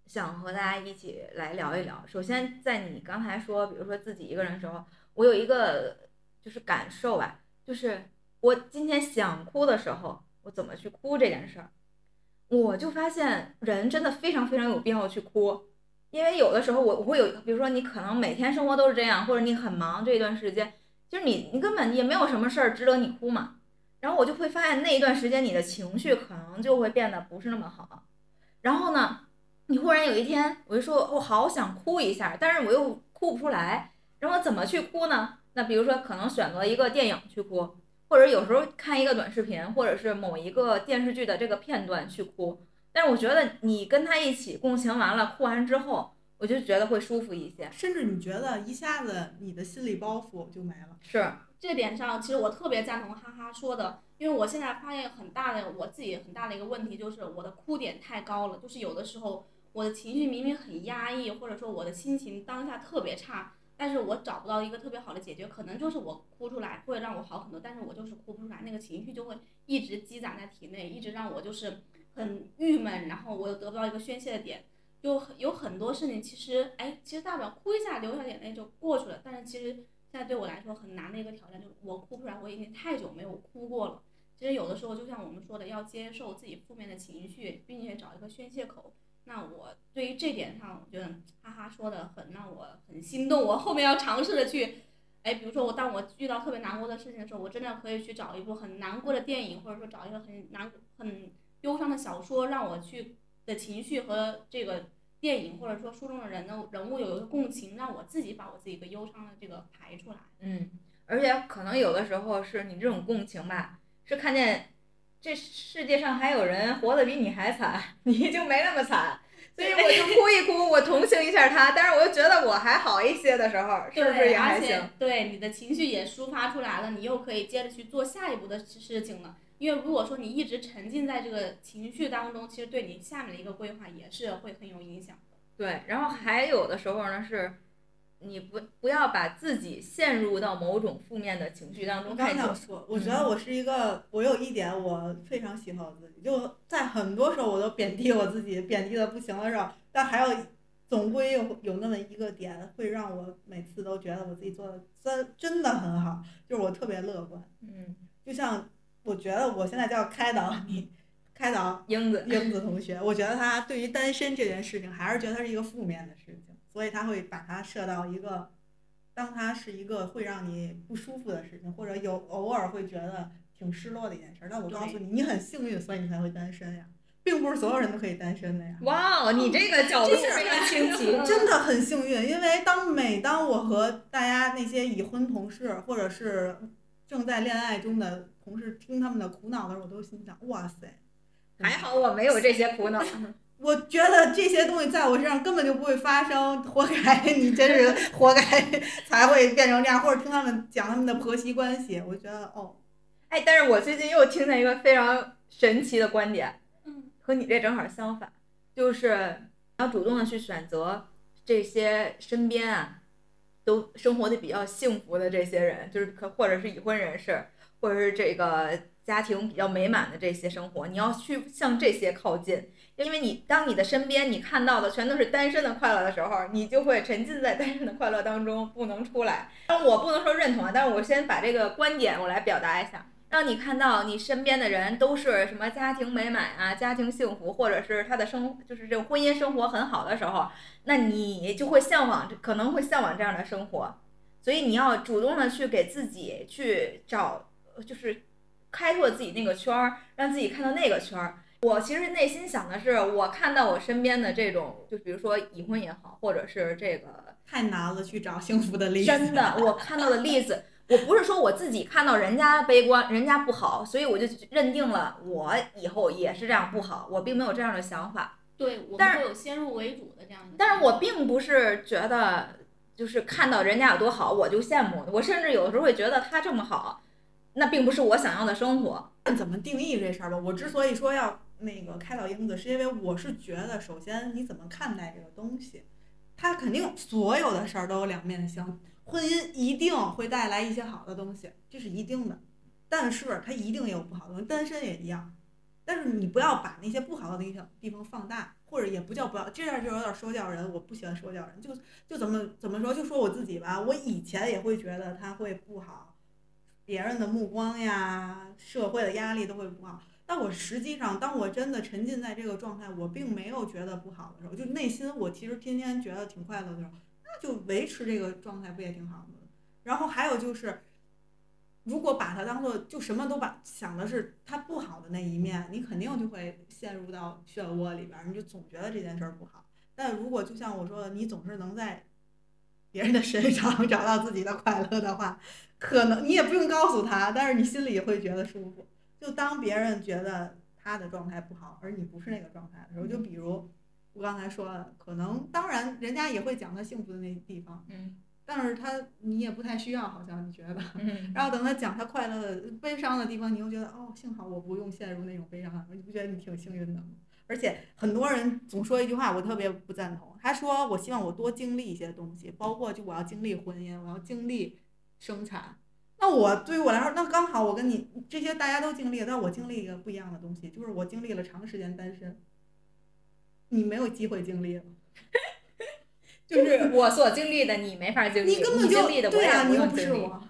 想和大家一起来聊一聊。首先，在你刚才说，比如说自己一个人的时候，我有一个就是感受吧，就是我今天想哭的时候，我怎么去哭这件事儿，我就发现人真的非常非常有必要去哭。因为有的时候我我会有，比如说你可能每天生活都是这样，或者你很忙这一段时间，就是你你根本也没有什么事儿值得你哭嘛。然后我就会发现那一段时间你的情绪可能就会变得不是那么好。然后呢，你忽然有一天我就说我好想哭一下，但是我又哭不出来。然后怎么去哭呢？那比如说可能选择一个电影去哭，或者有时候看一个短视频，或者是某一个电视剧的这个片段去哭。但是我觉得你跟他一起共情完了，哭完之后，我就觉得会舒服一些。甚至你觉得一下子你的心理包袱就没了。是，这点上，其实我特别赞同哈哈说的，因为我现在发现很大的我自己很大的一个问题就是我的哭点太高了，就是有的时候我的情绪明明很压抑，或者说我的心情当下特别差，但是我找不到一个特别好的解决，可能就是我哭出来会让我好很多，但是我就是哭不出来，那个情绪就会一直积攒在体内，一直让我就是很郁闷，然后我又得不到一个宣泄的点。就很有很多事情，其实哎，其实大不了哭一下，流下眼泪就过去了。但是其实现在对我来说很难的一个挑战，就是我哭不出来，我已经太久没有哭过了。其实有的时候，就像我们说的，要接受自己负面的情绪，并且找一个宣泄口。那我对于这点上，我觉得哈哈说的很让我很心动。我后面要尝试的去，哎，比如说我当我遇到特别难过的事情的时候，我真的可以去找一部很难过的电影，或者说找一个很难很忧伤的小说，让我去的情绪和这个电影或者说书中的人的人物有一个共情，让我自己把我自己一个忧伤的这个排出来。嗯，而且可能有的时候是你这种共情吧，是看见这世界上还有人活得比你还惨，你就没那么惨，所以我就哭一哭，我同情一下他，但是我又觉得我还好一些的时候，是不是，也还行？对你的情绪也抒发出来了，你又可以接着去做下一步的事情了。因为如果说你一直沉浸在这个情绪当中，其实对你下面的一个规划也是会很有影响的。对，然后还有的时候呢是，你不不要把自己陷入到某种负面的情绪当我刚中太久。想说，我觉得我是一个，我有一点我非常喜欢我自己，就在很多时候我都贬低我自己，贬低的不行的时候，但还有总归有有那么一个点会让我每次都觉得我自己做的真真的很好，就是我特别乐观。嗯，就像我觉得我现在就要开导你，开导英子，英子同学，我觉得他对于单身这件事情还是觉得它是一个负面的事情，所以他会把它设到一个，当它是一个会让你不舒服的事情，或者有偶尔会觉得挺失落的一件事儿。但我告诉你，你很幸运，所以你才会单身呀，并不是所有人都可以单身的呀。哇哦，你这个角度非常清 奇。真的很幸运，因为当每当我和大家那些已婚同事或者是正在恋爱中的同事听他们的苦恼的时候，我都心想：哇塞，还好我没有这些苦恼。我觉得这些东西在我身上根本就不会发生，活该 你真是活该才会变成这样，或者听他们讲他们的婆媳关系，我觉得哦，哎，但是我最近又听见一个非常神奇的观点，嗯，和你这正好相反，就是要主动的去选择这些身边啊，都生活的比较幸福的这些人，就是可或者是已婚人士，或者是这个家庭比较美满的这些生活，你要去向这些靠近，因为你当你的身边你看到的全都是单身的快乐的时候，你就会沉浸在单身的快乐当中不能出来。但我不能说认同啊，但是我先把这个观点我来表达一下。让你看到你身边的人都是什么家庭美满啊，家庭幸福，或者是他的生就是这婚姻生活很好的时候，那你就会向往，可能会向往这样的生活。所以你要主动的去给自己去找，就是开拓自己那个圈儿，让自己看到那个圈儿。我其实内心想的是，我看到我身边的这种，就比如说已婚也好，或者是这个太难了，去找幸福的例子。真的，我看到的例子，我不是说我自己看到人家悲观，人家不好，所以我就认定了我以后也是这样不好，我并没有这样的想法。对，我但是们会有先入为主的这样的。但是我并不是觉得就是看到人家有多好我就羡慕，我甚至有的时候会觉得他这么好，那并不是我想要的生活。看怎么定义这事儿吧。我之所以说要那个开导英子，是因为我是觉得，首先你怎么看待这个东西，它肯定所有的事儿都有两面性。婚姻一定会带来一些好的东西，这是一定的，但是它一定也有不好的东西。单身也一样，但是你不要把那些不好的地方地方放大，或者也不叫不要，这样就有点说教人。我不喜欢说教人，就就怎么怎么说，就说我自己吧。我以前也会觉得他会不好，别人的目光呀，社会的压力都会不好。但我实际上，当我真的沉浸在这个状态，我并没有觉得不好的时候，就内心我其实天天觉得挺快乐的时候，那就维持这个状态不也挺好的？然后还有就是，如果把它当做就什么都把想的是它不好的那一面，你肯定就会陷入到漩涡里边，你就总觉得这件事儿不好。但如果就像我说的，你总是能在别人的身上找到自己的快乐的话，可能你也不用告诉他，但是你心里也会觉得舒服。就当别人觉得他的状态不好，而你不是那个状态的时候，就比如我刚才说的，可能当然人家也会讲他幸福的那地方，嗯但是他你也不太需要，好像你觉得。嗯，然后等他讲他快乐的、悲伤的地方，你又觉得哦，幸好我不用陷入那种悲伤，你不觉得你挺幸运的吗？而且很多人总说一句话，我特别不赞同。他说：“我希望我多经历一些东西，包括就我要经历婚姻，我要经历生产。”那我对于我来说，那刚好我跟你这些大家都经历了，但我经历一个不一样的东西，就是我经历了长时间单身，你没有机会经历了，就是我所经历的你没法经历，你根本就经历的我也对啊，不你又。不是我。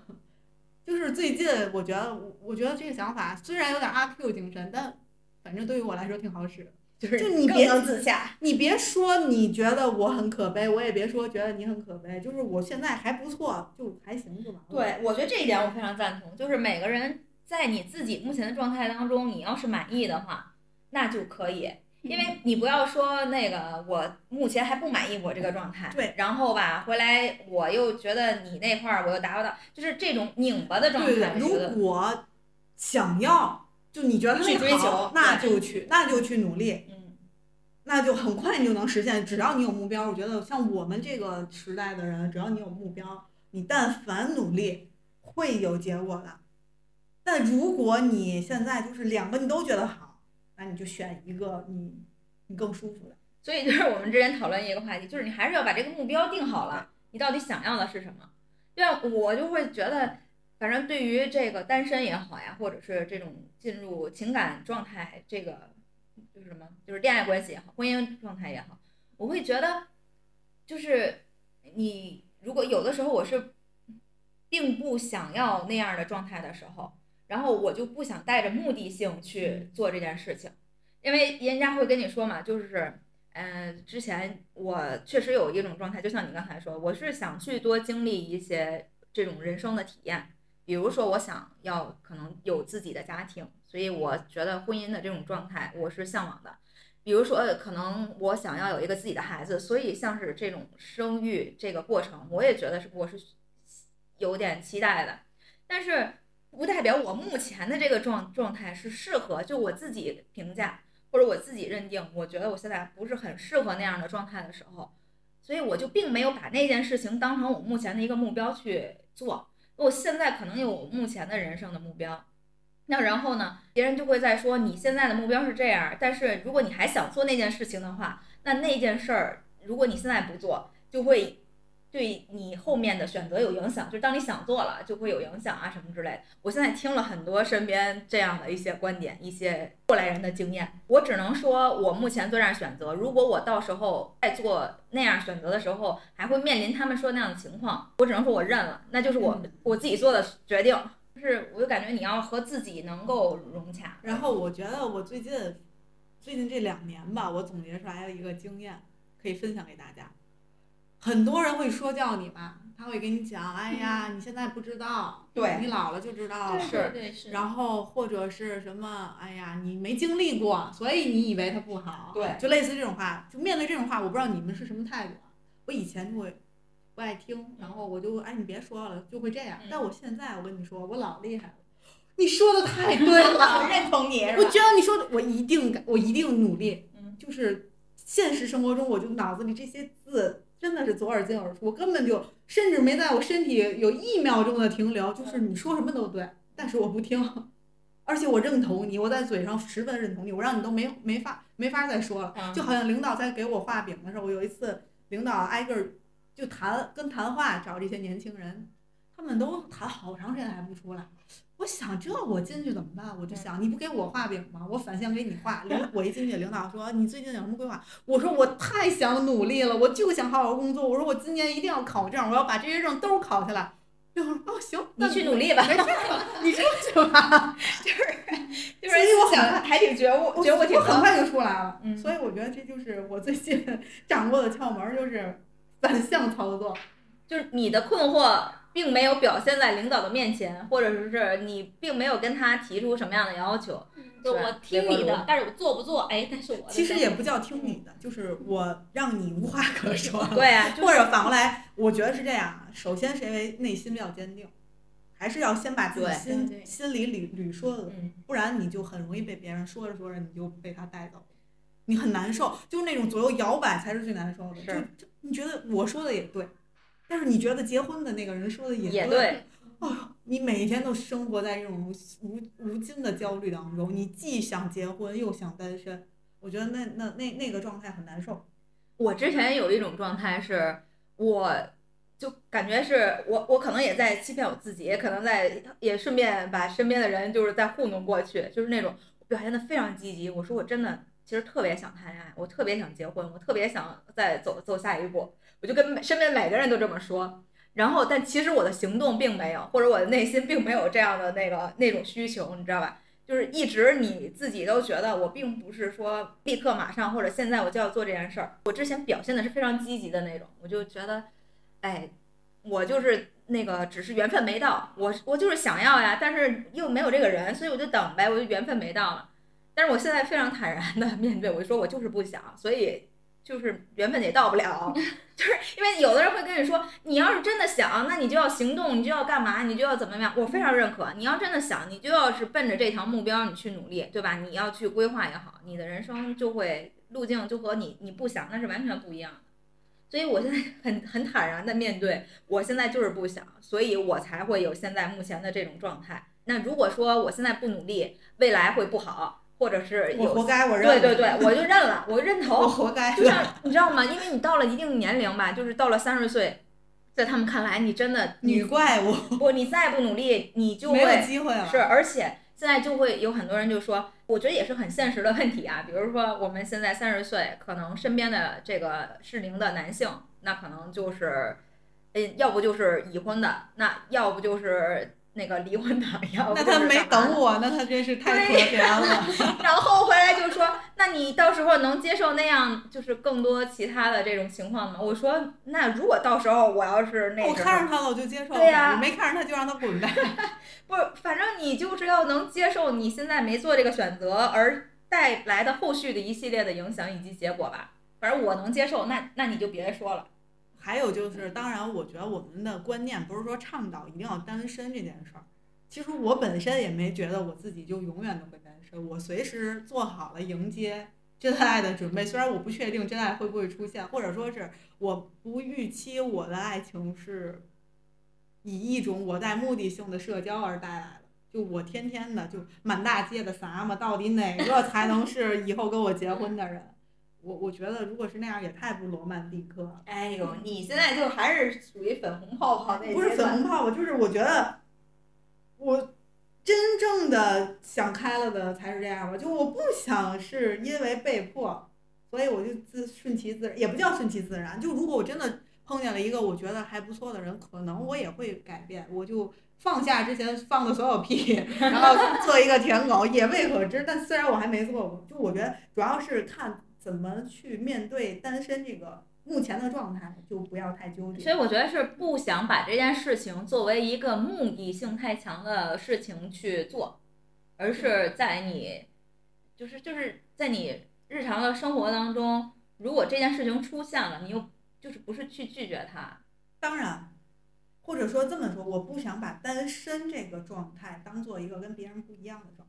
就是最近，我觉得，我我觉得这个想法虽然有点阿 Q 精神，但反正对于我来说挺好使的。就是就你别自洽。你别说你觉得我很可悲，我也别说觉得你很可悲，就是我现在还不错，就还行就完了。对，我觉得这一点我非常赞同，就是每个人在你自己目前的状态当中，你要是满意的话，那就可以。因为你不要说那个我目前还不满意我这个状态，对，然后吧回来我又觉得你那块儿我又达不到，就是这种拧巴的状态。对，我觉得如果想要，就你觉得去追那好求那就去，那就去努力，嗯，那就很快你就能实现。只要你有目标，我觉得像我们这个时代的人，只要你有目标，你但凡努力，会有结果的。但如果你现在就是两个你都觉得好，那你就选一个你你更舒服的。所以就是我们之前讨论一个话题，就是你还是要把这个目标定好了，你到底想要的是什么？就像我就会觉得，反正对于这个单身也好呀，或者是这种进入情感状态，这个就是什么，就是恋爱关系也好，婚姻状态也好，我会觉得，就是你如果有的时候我是并不想要那样的状态的时候，然后我就不想带着目的性去做这件事情，因为人家会跟你说嘛，就是。嗯，之前我确实有一种状态，就像你刚才说，我是想去多经历一些这种人生的体验，比如说我想要可能有自己的家庭，所以我觉得婚姻的这种状态我是向往的。比如说可能我想要有一个自己的孩子，所以像是这种生育这个过程，我也觉得是我是有点期待的，但是不代表我目前的这个状状态是适合，就我自己评价。或者我自己认定，我觉得我现在不是很适合那样的状态的时候，所以我就并没有把那件事情当成我目前的一个目标去做。我现在可能有目前的人生的目标，那然后呢，别人就会在说你现在的目标是这样，但是如果你还想做那件事情的话，那那件事儿如果你现在不做，就会。对你后面的选择有影响，就是当你想做了，就会有影响啊什么之类的。我现在听了很多身边这样的一些观点，一些过来人的经验，我只能说，我目前做这样选择。如果我到时候再做那样选择的时候，还会面临他们说那样的情况，我只能说我认了，那就是我我自己做的决定。就是我就感觉你要和自己能够融洽。然后我觉得我最近最近这两年吧，我总结出来的一个经验，可以分享给大家。很多人会说教你吧，他会跟你讲，哎呀，你现在不知道，对你老了就知道了。是，对是。然后或者是什么，哎呀，你没经历过，所以你以为它不好。对。就类似这种话，就面对这种话，我不知道你们是什么态度。我以前就会不爱听，然后我就哎你别说了，就会这样。但我现在我跟你说，我老厉害了。你说的太对了，我认同你。我觉得你说的，我一定我一定努力。嗯。就是现实生活中，我就脑子里这些字。真的是左耳进耳出，我根本就甚至没在我身体有一秒钟的停留，就是你说什么都对，但是我不听，而且我认同你，我在嘴上十分认同你，我让你都没没法没法再说了，就好像领导在给我画饼的时候，我有一次领导挨个儿就谈跟谈话找这些年轻人，他们都谈好长时间还不出来。我想这我进去怎么办？我就想你不给我画饼吗？我反向给你画。领 我一进去，领导说你最近有什么规划？我说我太想努力了，我就想好好工作。我说我今年一定要考证，我要把这些证都考下来。哦行，你去努力吧，没事，你出去吧。就是就是，我想还挺觉悟，觉悟挺我很快就出来了。嗯，所以我觉得这就是我最近 掌握的窍门，就是反向操作。就是你的困惑。并没有表现在领导的面前，或者说是你并没有跟他提出什么样的要求。就我听你的，但是我做不做？哎，但是我其实也不叫听你的，就是我让你无话可说。对呀，或者反过来，我觉得是这样。首先，谁为内心比较坚定，还是要先把自己心心里捋捋说的，不然你就很容易被别人说着说着你就被他带走，你很难受。就是那种左右摇摆才是最难受的。是，你觉得我说的也对。但是你觉得结婚的那个人说的也对，啊，你每天都生活在这种无无尽的焦虑当中，你既想结婚又想单身，我觉得那那那那个状态很难受。我之前有一种状态是，我就感觉是我我可能也在欺骗我自己，也可能在也顺便把身边的人就是在糊弄过去，就是那种表现的非常积极。我说我真的其实特别想谈恋爱，我特别想结婚，我特别想再走走下一步。我就跟身边每个人都这么说，然后但其实我的行动并没有，或者我的内心并没有这样的那个那种需求，你知道吧？就是一直你自己都觉得我并不是说立刻马上或者现在我就要做这件事儿。我之前表现的是非常积极的那种，我就觉得，哎，我就是那个只是缘分没到，我我就是想要呀，但是又没有这个人，所以我就等呗，我就缘分没到了。但是我现在非常坦然的面对，我就说我就是不想，所以。就是缘分也到不了，就是因为有的人会跟你说，你要是真的想，那你就要行动，你就要干嘛，你就要怎么样。我非常认可，你要真的想，你就要是奔着这条目标你去努力，对吧？你要去规划也好，你的人生就会路径就和你你不想那是完全不一样的。所以我现在很很坦然的面对，我现在就是不想，所以我才会有现在目前的这种状态。那如果说我现在不努力，未来会不好，或者是有我活该，我认。对对对，我就认了，我就认 我头。活该。就像 你知道吗？因为你到了一定年龄吧，就是到了三十岁，在他们看来，你真的女你怪物不，你再不努力，你就没有会机会了。是，而且现在就会有很多人就说，我觉得也是很现实的问题啊。比如说我们现在三十岁，可能身边的这个适龄的男性，那可能就是，嗯，要不就是已婚的，那要不就是那个离婚的，要 不那他没等我，那他真是太可怜了。然后回来就说，那你到时候能接受那样就是更多其他的这种情况吗？我说，那如果到时候我要是那我，看上他了，我就接受对呀他；我没看上他，就让他滚呗。不是，反正你就是要能接受你现在没做这个选择而带来的后续的一系列的影响以及结果吧。反正我能接受，那那你就别说了。还有就是，当然，我觉得我们的观念不是说倡导一定要单身这件事儿。其实我本身也没觉得我自己就永远都会单身，我随时做好了迎接真爱的准备。虽然我不确定真爱会不会出现，或者说是我不预期我的爱情是以一种我带目的性的社交而带来的。就我天天的就满大街的撒嘛，到底哪个才能是以后跟我结婚的人？我我觉得如果是那样，也太不罗曼蒂克了。哎呦，你现在就还是属于粉红泡泡那不是粉红泡泡，就是我觉得我真正的想开了的才是这样吧。就我不想是因为被迫，所以我就自顺其自然，也不叫顺其自然。就如果我真的碰见了一个我觉得还不错的人，可能我也会改变，我就放下之前放的所有屁，然后做一个舔狗，也未可知。但虽然我还没做过，就我觉得主要是看怎么去面对单身这个目前的状态，就不要太纠结。所以我觉得是不想把这件事情作为一个目的性太强的事情去做，而是在你，就是就是在你日常的生活当中，如果这件事情出现了，你又就是不是去拒绝它，当然，或者说这么说，我不想把单身这个状态当做一个跟别人不一样的状态。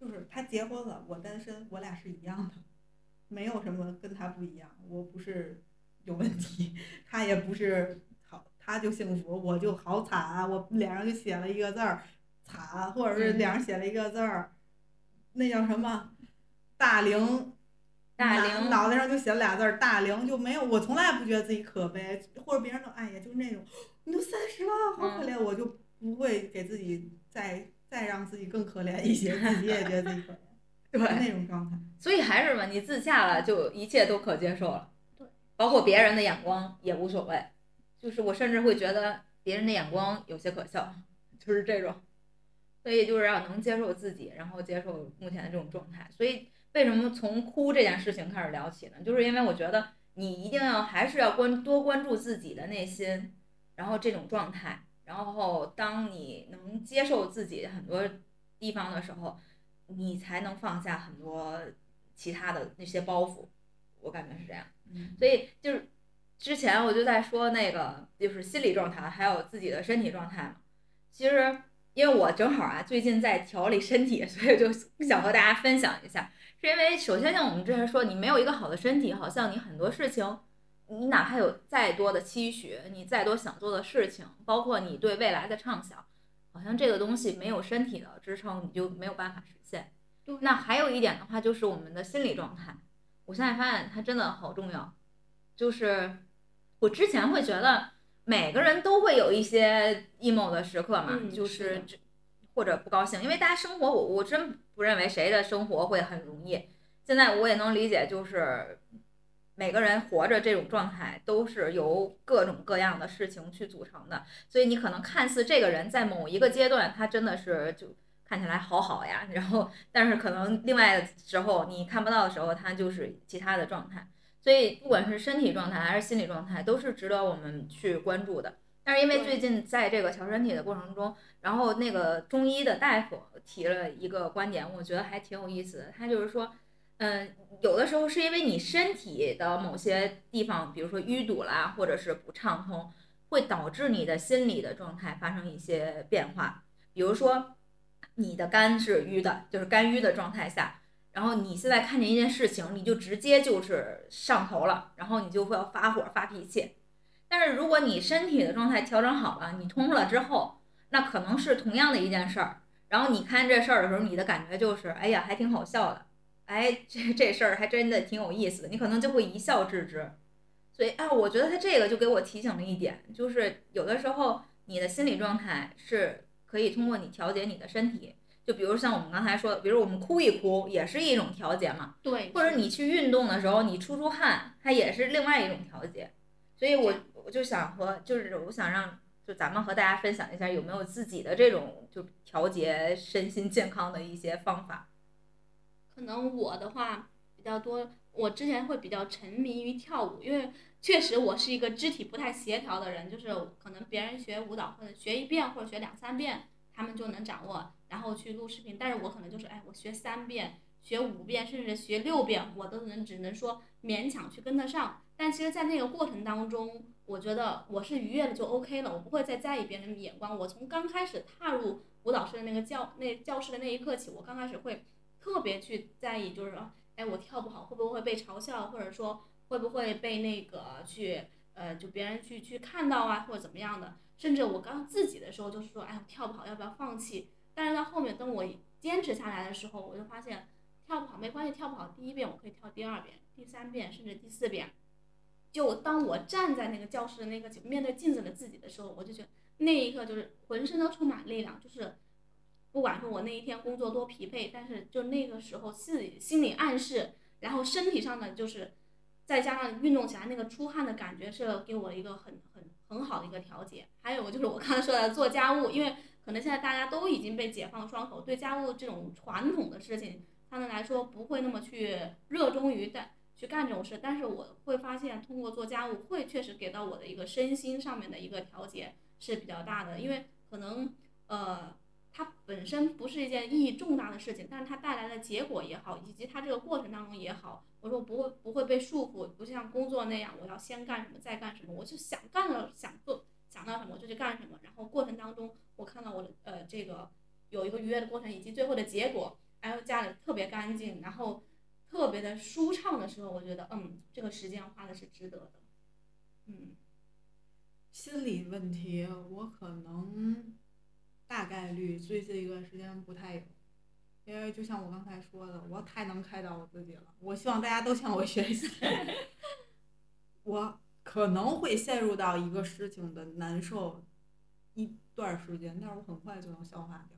就是他结婚了，我单身，我俩是一样的，没有什么跟他不一样。我不是有问题，他也不是好，他就幸福，我就好惨啊！我脸上就写了一个字儿“惨”，或者是脸上写了一个字儿，那叫什么“大龄”。大龄脑袋上就写了俩字儿“大龄”，就没有我从来不觉得自己可悲，或者别人都哎呀，就是那种你都三十了，好可怜，我就不会给自己再再让自己更可怜一些，自己也觉得自己可怜，对那种状态。所以还是嘛，你自洽了，就一切都可接受了，对，包括别人的眼光也无所谓，就是我甚至会觉得别人的眼光有些可笑，就是这种，所以就是要能接受自己，然后接受目前的这种状态。所以为什么从哭这件事情开始聊起呢？就是因为我觉得你一定要还是要关多关注自己的内心，然后这种状态，然后当你能接受自己很多地方的时候，你才能放下很多其他的那些包袱。我感觉是这样。嗯，所以就是之前我就在说那个就是心理状态，还有自己的身体状态嘛。其实因为我正好啊最近在调理身体，所以就想和大家分享一下。是因为首先像我们之前说，你没有一个好的身体，好像你很多事情，你哪怕有再多的期许，你再多想做的事情，包括你对未来的畅想，好像这个东西没有身体的支撑，你就没有办法实现。那还有一点的话，就是我们的心理状态。我现在发现它真的好重要，就是我之前会觉得每个人都会有一些 emo 的时刻嘛，嗯就是或者不高兴，因为大家生活，我我真不认为谁的生活会很容易。现在我也能理解，就是每个人活着这种状态都是由各种各样的事情去组成的，所以你可能看似这个人在某一个阶段，他真的是就看起来好好呀，然后但是可能另外的时候你看不到的时候，他就是其他的状态。所以不管是身体状态还是心理状态，都是值得我们去关注的。但是因为最近在这个调身体的过程中，然后那个中医的大夫提了一个观点，我觉得还挺有意思的。他就是说，嗯，有的时候是因为你身体的某些地方，比如说淤堵啦，或者是不畅通，会导致你的心理的状态发生一些变化。比如说，你的肝是淤的，就是肝郁的状态下，然后你现在看见一件事情，你就直接就是上头了，然后你就会要发火发脾气。但是如果你身体的状态调整好了，你通了之后，那可能是同样的一件事儿，然后你看这事儿的时候，你的感觉就是，哎呀，还挺好笑的，哎，这这事儿还真的挺有意思的，你可能就会一笑置之。所以啊，我觉得他这个就给我提醒了一点，就是有的时候你的心理状态是可以通过你调节你的身体，就比如像我们刚才说的，比如我们哭一哭也是一种调节嘛，对，或者你去运动的时候你出出汗，它也是另外一种调节。所以我我就想和就是我想让就咱们和大家分享一下有没有自己的这种就调节身心健康的一些方法。可能我的话比较多，我之前会比较沉迷于跳舞，因为确实我是一个肢体不太协调的人，就是可能别人学舞蹈或者学一遍或者学两三遍，他们就能掌握，然后去录视频，但是我可能就是哎，我学三遍、学五遍，甚至学六遍，我都能只能说勉强去跟得上。但其实，在那个过程当中，我觉得我是愉悦的就 OK 了，我不会再在意别人的眼光。我从刚开始踏入舞蹈室的那个教那教室的那一刻起，我刚开始会特别去在意，就是说，哎，我跳不好会不会被嘲笑，或者说会不会被那个去呃就别人去去看到啊，或者怎么样的。甚至我刚自己的时候就是说，哎，跳不好要不要放弃？但是到后面等我坚持下来的时候，我就发现跳不好没关系，跳不好第一遍我可以跳第二遍、第三遍，甚至第四遍。就当我站在那个教室的那个面对镜子的自己的时候，我就觉得那一刻就是浑身都充满力量，就是不管说我那一天工作多疲惫，但是就那个时候自己心理暗示，然后身体上的就是再加上运动起来那个出汗的感觉，是给我一个很很很好的一个调节。还有就是我刚才说的做家务，因为可能现在大家都已经被解放双手，对家务这种传统的事情，相对来说不会那么去热衷于干。去干这种事，但是我会发现，通过做家务会确实给到我的一个身心上面的一个调节是比较大的，因为可能呃它本身不是一件意义重大的事情，但是它带来的结果也好，以及它这个过程当中也好，我说不会不会被束缚，不像工作那样我要先干什么再干什么，我就想干了想做想到什么我就去干什么，然后过程当中我看到我的呃这个有一个愉悦的过程，以及最后的结果，还有家里特别干净，然后。特别的舒畅的时候，我觉得，嗯，这个时间花的是值得的，嗯。心理问题，我可能大概率最近一段时间不太有，因为就像我刚才说的，我太能开导我自己了。我希望大家都向我学习。我可能会陷入到一个事情的难受一段时间，但是我很快就能消化掉。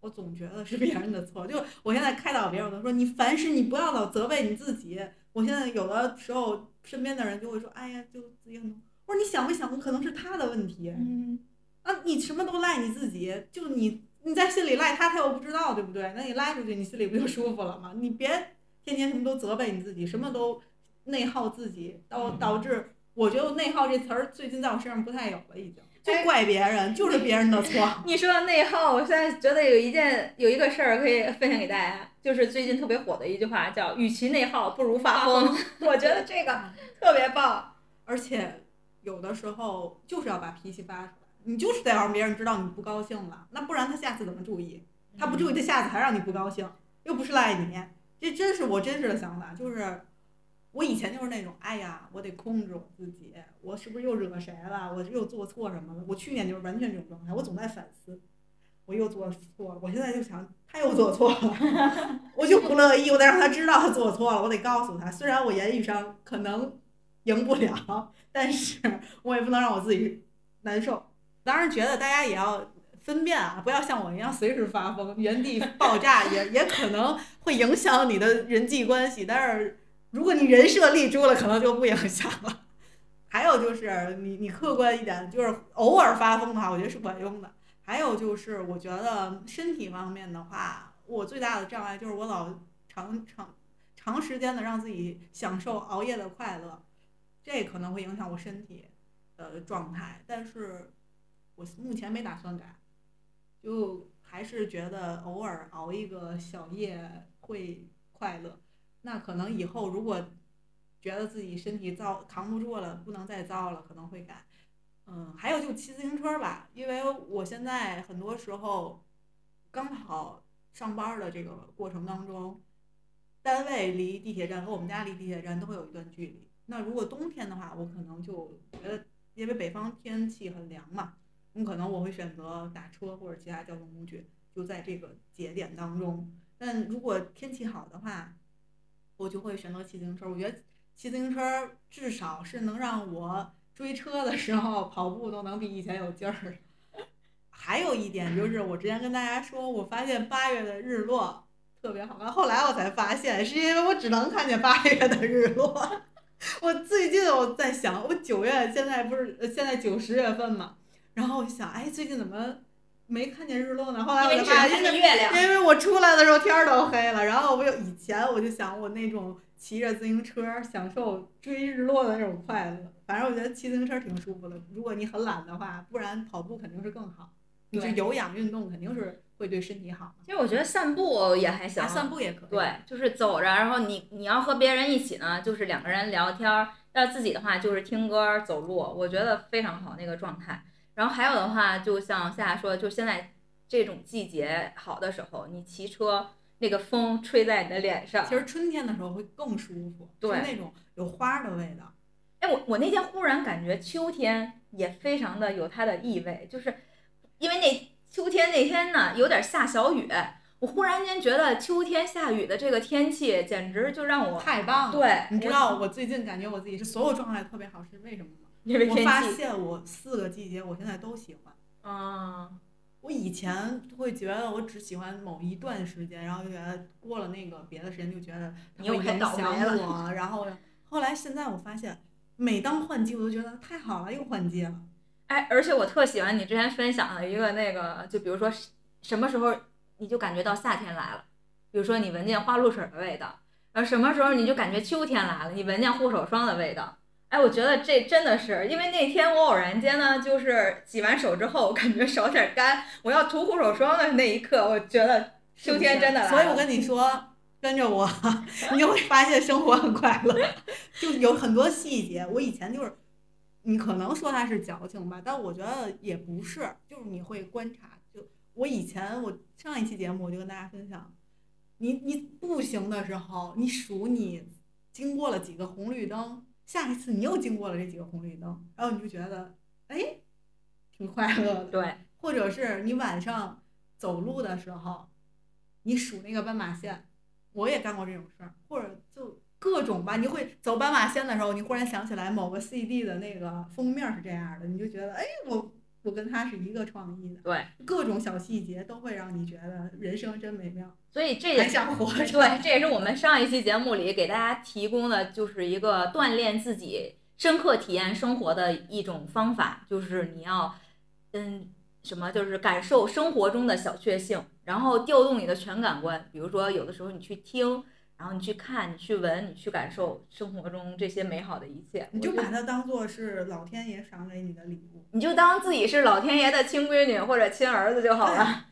我总觉得是别人的错，就我现在开导别人，我都说你凡事你不要老责备你自己。我现在有的时候身边的人就会说，哎呀，就自己很。我说你想没想过可能是他的问题？嗯。啊，你什么都赖你自己，就你你在心里赖他，他又不知道，对不对？那你赖出去，你心里不就舒服了吗？你别天天什么都责备你自己，什么都内耗自己，导导致我觉得内耗这词儿最近在我身上不太有了，已经。就怪别人，就是别人的错。你说的内耗，我现在觉得有一件有一个事儿可以分享给大家，就是最近特别火的一句话，叫“与其内耗，不如发疯”。我觉得这个特别棒，而且有的时候就是要把脾气发出来，你就是得让别人知道你不高兴了，那不然他下次怎么注意？他不注意，他下次还让你不高兴，又不是赖你。这真是我真实的想法，就是。我以前就是那种，哎呀，我得控制我自己，我是不是又惹谁了？我又做错什么了？我去年就是完全这种状态，我总在反思，我又做错了。我现在就想，他又做错了，我就不乐意，我得让他知道他做错了，我得告诉他。虽然我言语上可能赢不了，但是我也不能让我自己难受。当然，觉得大家也要分辨啊，不要像我一样随时发疯，原地爆炸，也也可能会影响你的人际关系。但是。如果你人设立住了，可能就不影响了。还有就是你你客观一点，就是偶尔发疯的话，我觉得是管用的。还有就是，我觉得身体方面的话，我最大的障碍就是我老长长长时间的让自己享受熬夜的快乐，这可能会影响我身体的状态。但是我目前没打算改，就还是觉得偶尔熬一个小夜会快乐。那可能以后如果觉得自己身体遭扛不住了，不能再遭了，可能会改。嗯，还有就骑自行车吧，因为我现在很多时候刚好上班的这个过程当中，单位离地铁站和我们家离地铁站都会有一段距离。那如果冬天的话，我可能就觉得因为北方天气很凉嘛，你可能我会选择打车或者其他交通工具，就在这个节点当中。但如果天气好的话，我就会选择骑自行车。我觉得骑自行车至少是能让我追车的时候 跑步都能比以前有劲儿。还有一点就是，我之前跟大家说，我发现八月的日落特别好看。后来我才发现，是因为我只能看见八月的日落。我最近我在想，我九月现在不是现在九十月份嘛，然后我就想，哎，最近怎么没看见日落呢？后来我就发现，因为月亮，因为我出来的时候天儿都黑了。然后我有以前我就想，我那种骑着自行车享受追日落的那种快乐。反正我觉得骑自行车挺舒服的。如果你很懒的话，不然跑步肯定是更好。你是有氧运动，肯定是会对身体好。其实我觉得散步也还行，散步也可以。对，就是走着，然后你你要和别人一起呢，就是两个人聊天儿；要自己的话，就是听歌、走路，我觉得非常好那个状态。然后还有的话，就像夏夏说的，就现在这种季节好的时候，你骑车那个风吹在你的脸上，其实春天的时候会更舒服，对，那种有花的味道。哎，我我那天忽然感觉秋天也非常的有它的意味，就是。因为那秋天那天呢，有点下小雨，我忽然间觉得秋天下雨的这个天气简直就让我太棒了。对，你知道我最近感觉我自己是所有状态特别好，是为什么吗？因为我发现我四个季节我现在都喜欢。啊，我以前会觉得我只喜欢某一段时间，然后就觉得过了那个别的时间就觉得它会影响我，然后 后来现在我发现，每当换季我都觉得太好了，又换季了。哎，而且我特喜欢你之前分享的一个那个，就比如说什么时候你就感觉到夏天来了，比如说你闻见花露水的味道，然后什么时候你就感觉秋天来了，你闻见护手霜的味道。哎，我觉得这真的是，因为那天我偶然间呢，就是洗完手之后我感觉手有点干，我要涂护手霜的那一刻，我觉得秋天真的来了。所以我跟你说，跟着我，你就会发现生活很快乐，就有很多细节。我以前就是。你可能说他是矫情吧，但我觉得也不是，就是你会观察。就我以前我上一期节目我就跟大家分享，你你步行的时候，你数你经过了几个红绿灯，下一次你又经过了这几个红绿灯，然后你就觉得哎，挺快乐的。对。或者是你晚上走路的时候，你数那个斑马线，我也干过这种事儿，或者就。各种吧，你会走斑马线的时候，你忽然想起来某个 CD 的那个封面是这样的，你就觉得，哎，我我跟他是一个创意的。对，各种小细节都会让你觉得人生真美妙。所以这也想活着。对，这也是我们上一期节目里给大家提供的，就是一个锻炼自己深刻体验生活的一种方法，就是你要，嗯，什么，就是感受生活中的小确幸，然后调动你的全感官，比如说有的时候你去听。然后你去看，你去闻，你去感受生活中这些美好的一切。你就把它当做是老天爷赏给你的礼物。你就当自己是老天爷的亲闺女或者亲儿子就好了。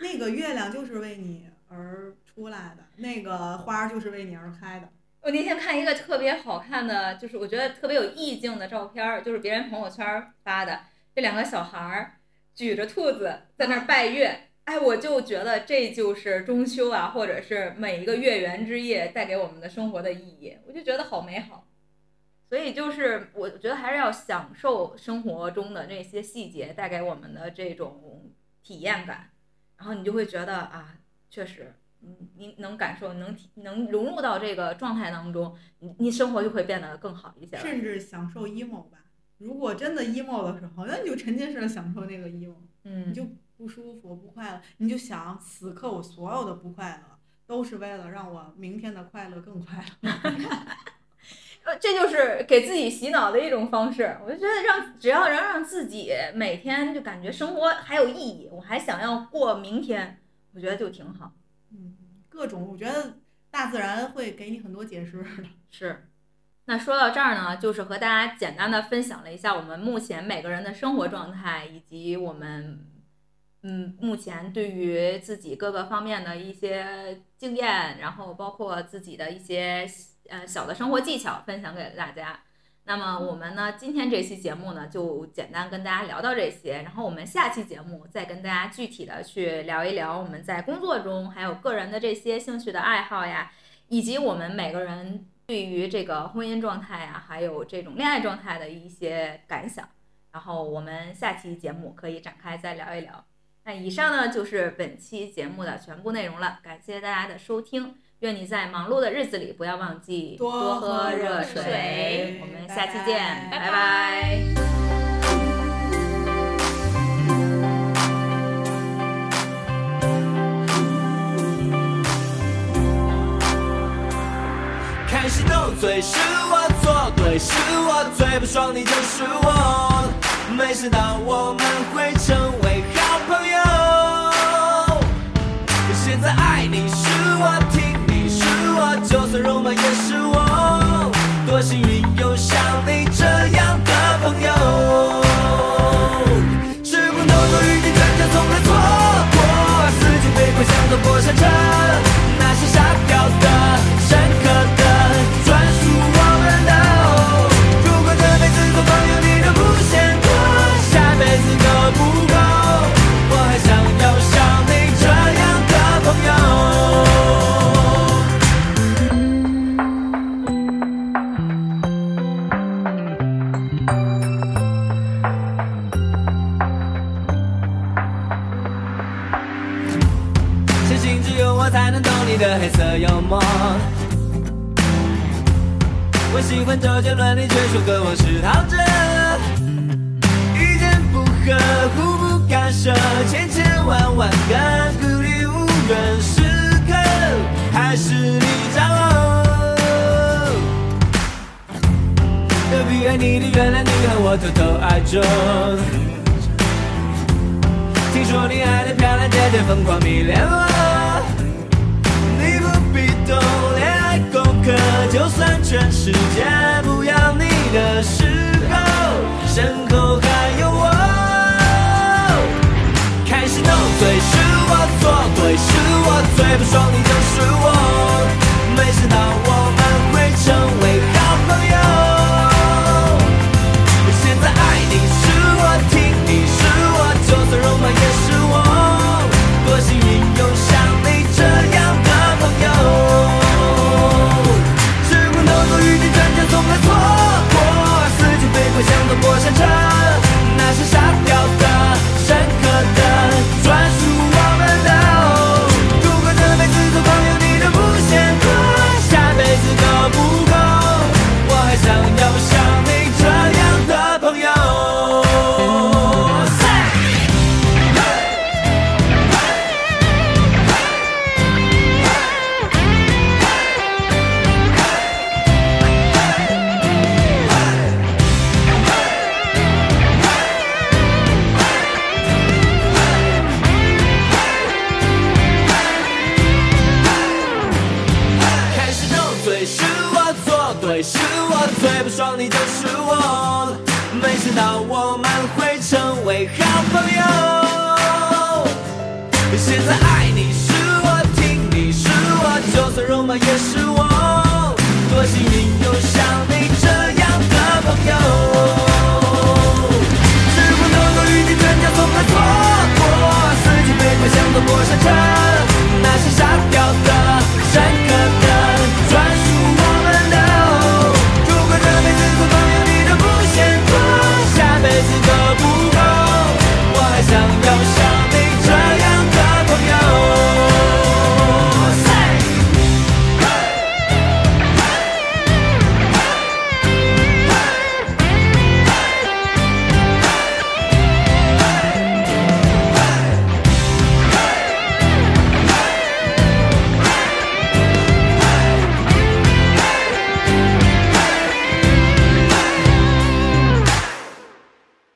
那个月亮就是为你而出来的，那个花就是为你而开的。我那天看一个特别好看的，就是我觉得特别有意境的照片，就是别人朋友圈发的，这两个小孩儿举着兔子在那儿拜月。哎，我就觉得这就是中秋啊，或者是每一个月圆之夜带给我们的生活的意义，我就觉得好美好。所以就是我觉得还是要享受生活中的那些细节带给我们的这种体验感，然后你就会觉得啊，确实，你你能感受，能体能融入到这个状态当中，你你生活就会变得更好一些。甚至享受 emo 吧，如果真的 emo 的时候，那你就沉浸式的享受那个 emo，嗯，你就。不舒服，不快乐，你就想此刻我所有的不快乐，都是为了让我明天的快乐更快乐。呃，这就是给自己洗脑的一种方式。我就觉得让只要能让自己每天就感觉生活还有意义，我还想要过明天，我觉得就挺好。嗯，各种我觉得大自然会给你很多解释的。是。那说到这儿呢，就是和大家简单的分享了一下我们目前每个人的生活状态，以及我们。嗯，目前对于自己各个方面的一些经验，然后包括自己的一些呃小的生活技巧分享给大家。那么我们呢，今天这期节目呢，就简单跟大家聊到这些。然后我们下期节目再跟大家具体的去聊一聊我们在工作中还有个人的这些兴趣的爱好呀，以及我们每个人对于这个婚姻状态呀，还有这种恋爱状态的一些感想。然后我们下期节目可以展开再聊一聊。那以上呢就是本期节目的全部内容了，感谢大家的收听。愿你在忙碌的日子里不要忘记多喝热水我们下期见，拜拜拜开始斗嘴是我做对，是我最不爽，你就是我。没想到我们会成为好朋友。现在爱你是我，听你是我，就算肉麻也是我。多幸运有像你这样的朋友。喜欢周杰伦，你却说歌王是陶喆。意见不合，互不干涉，千千万万个孤立无援时刻，还是你掌握。隔壁爱你的原来女孩，我偷偷爱着。听说你爱的漂亮姐姐疯狂迷恋我，全世界不要你的时候，身后还有我。开始斗嘴是我，错对是我，最不爽你就是我。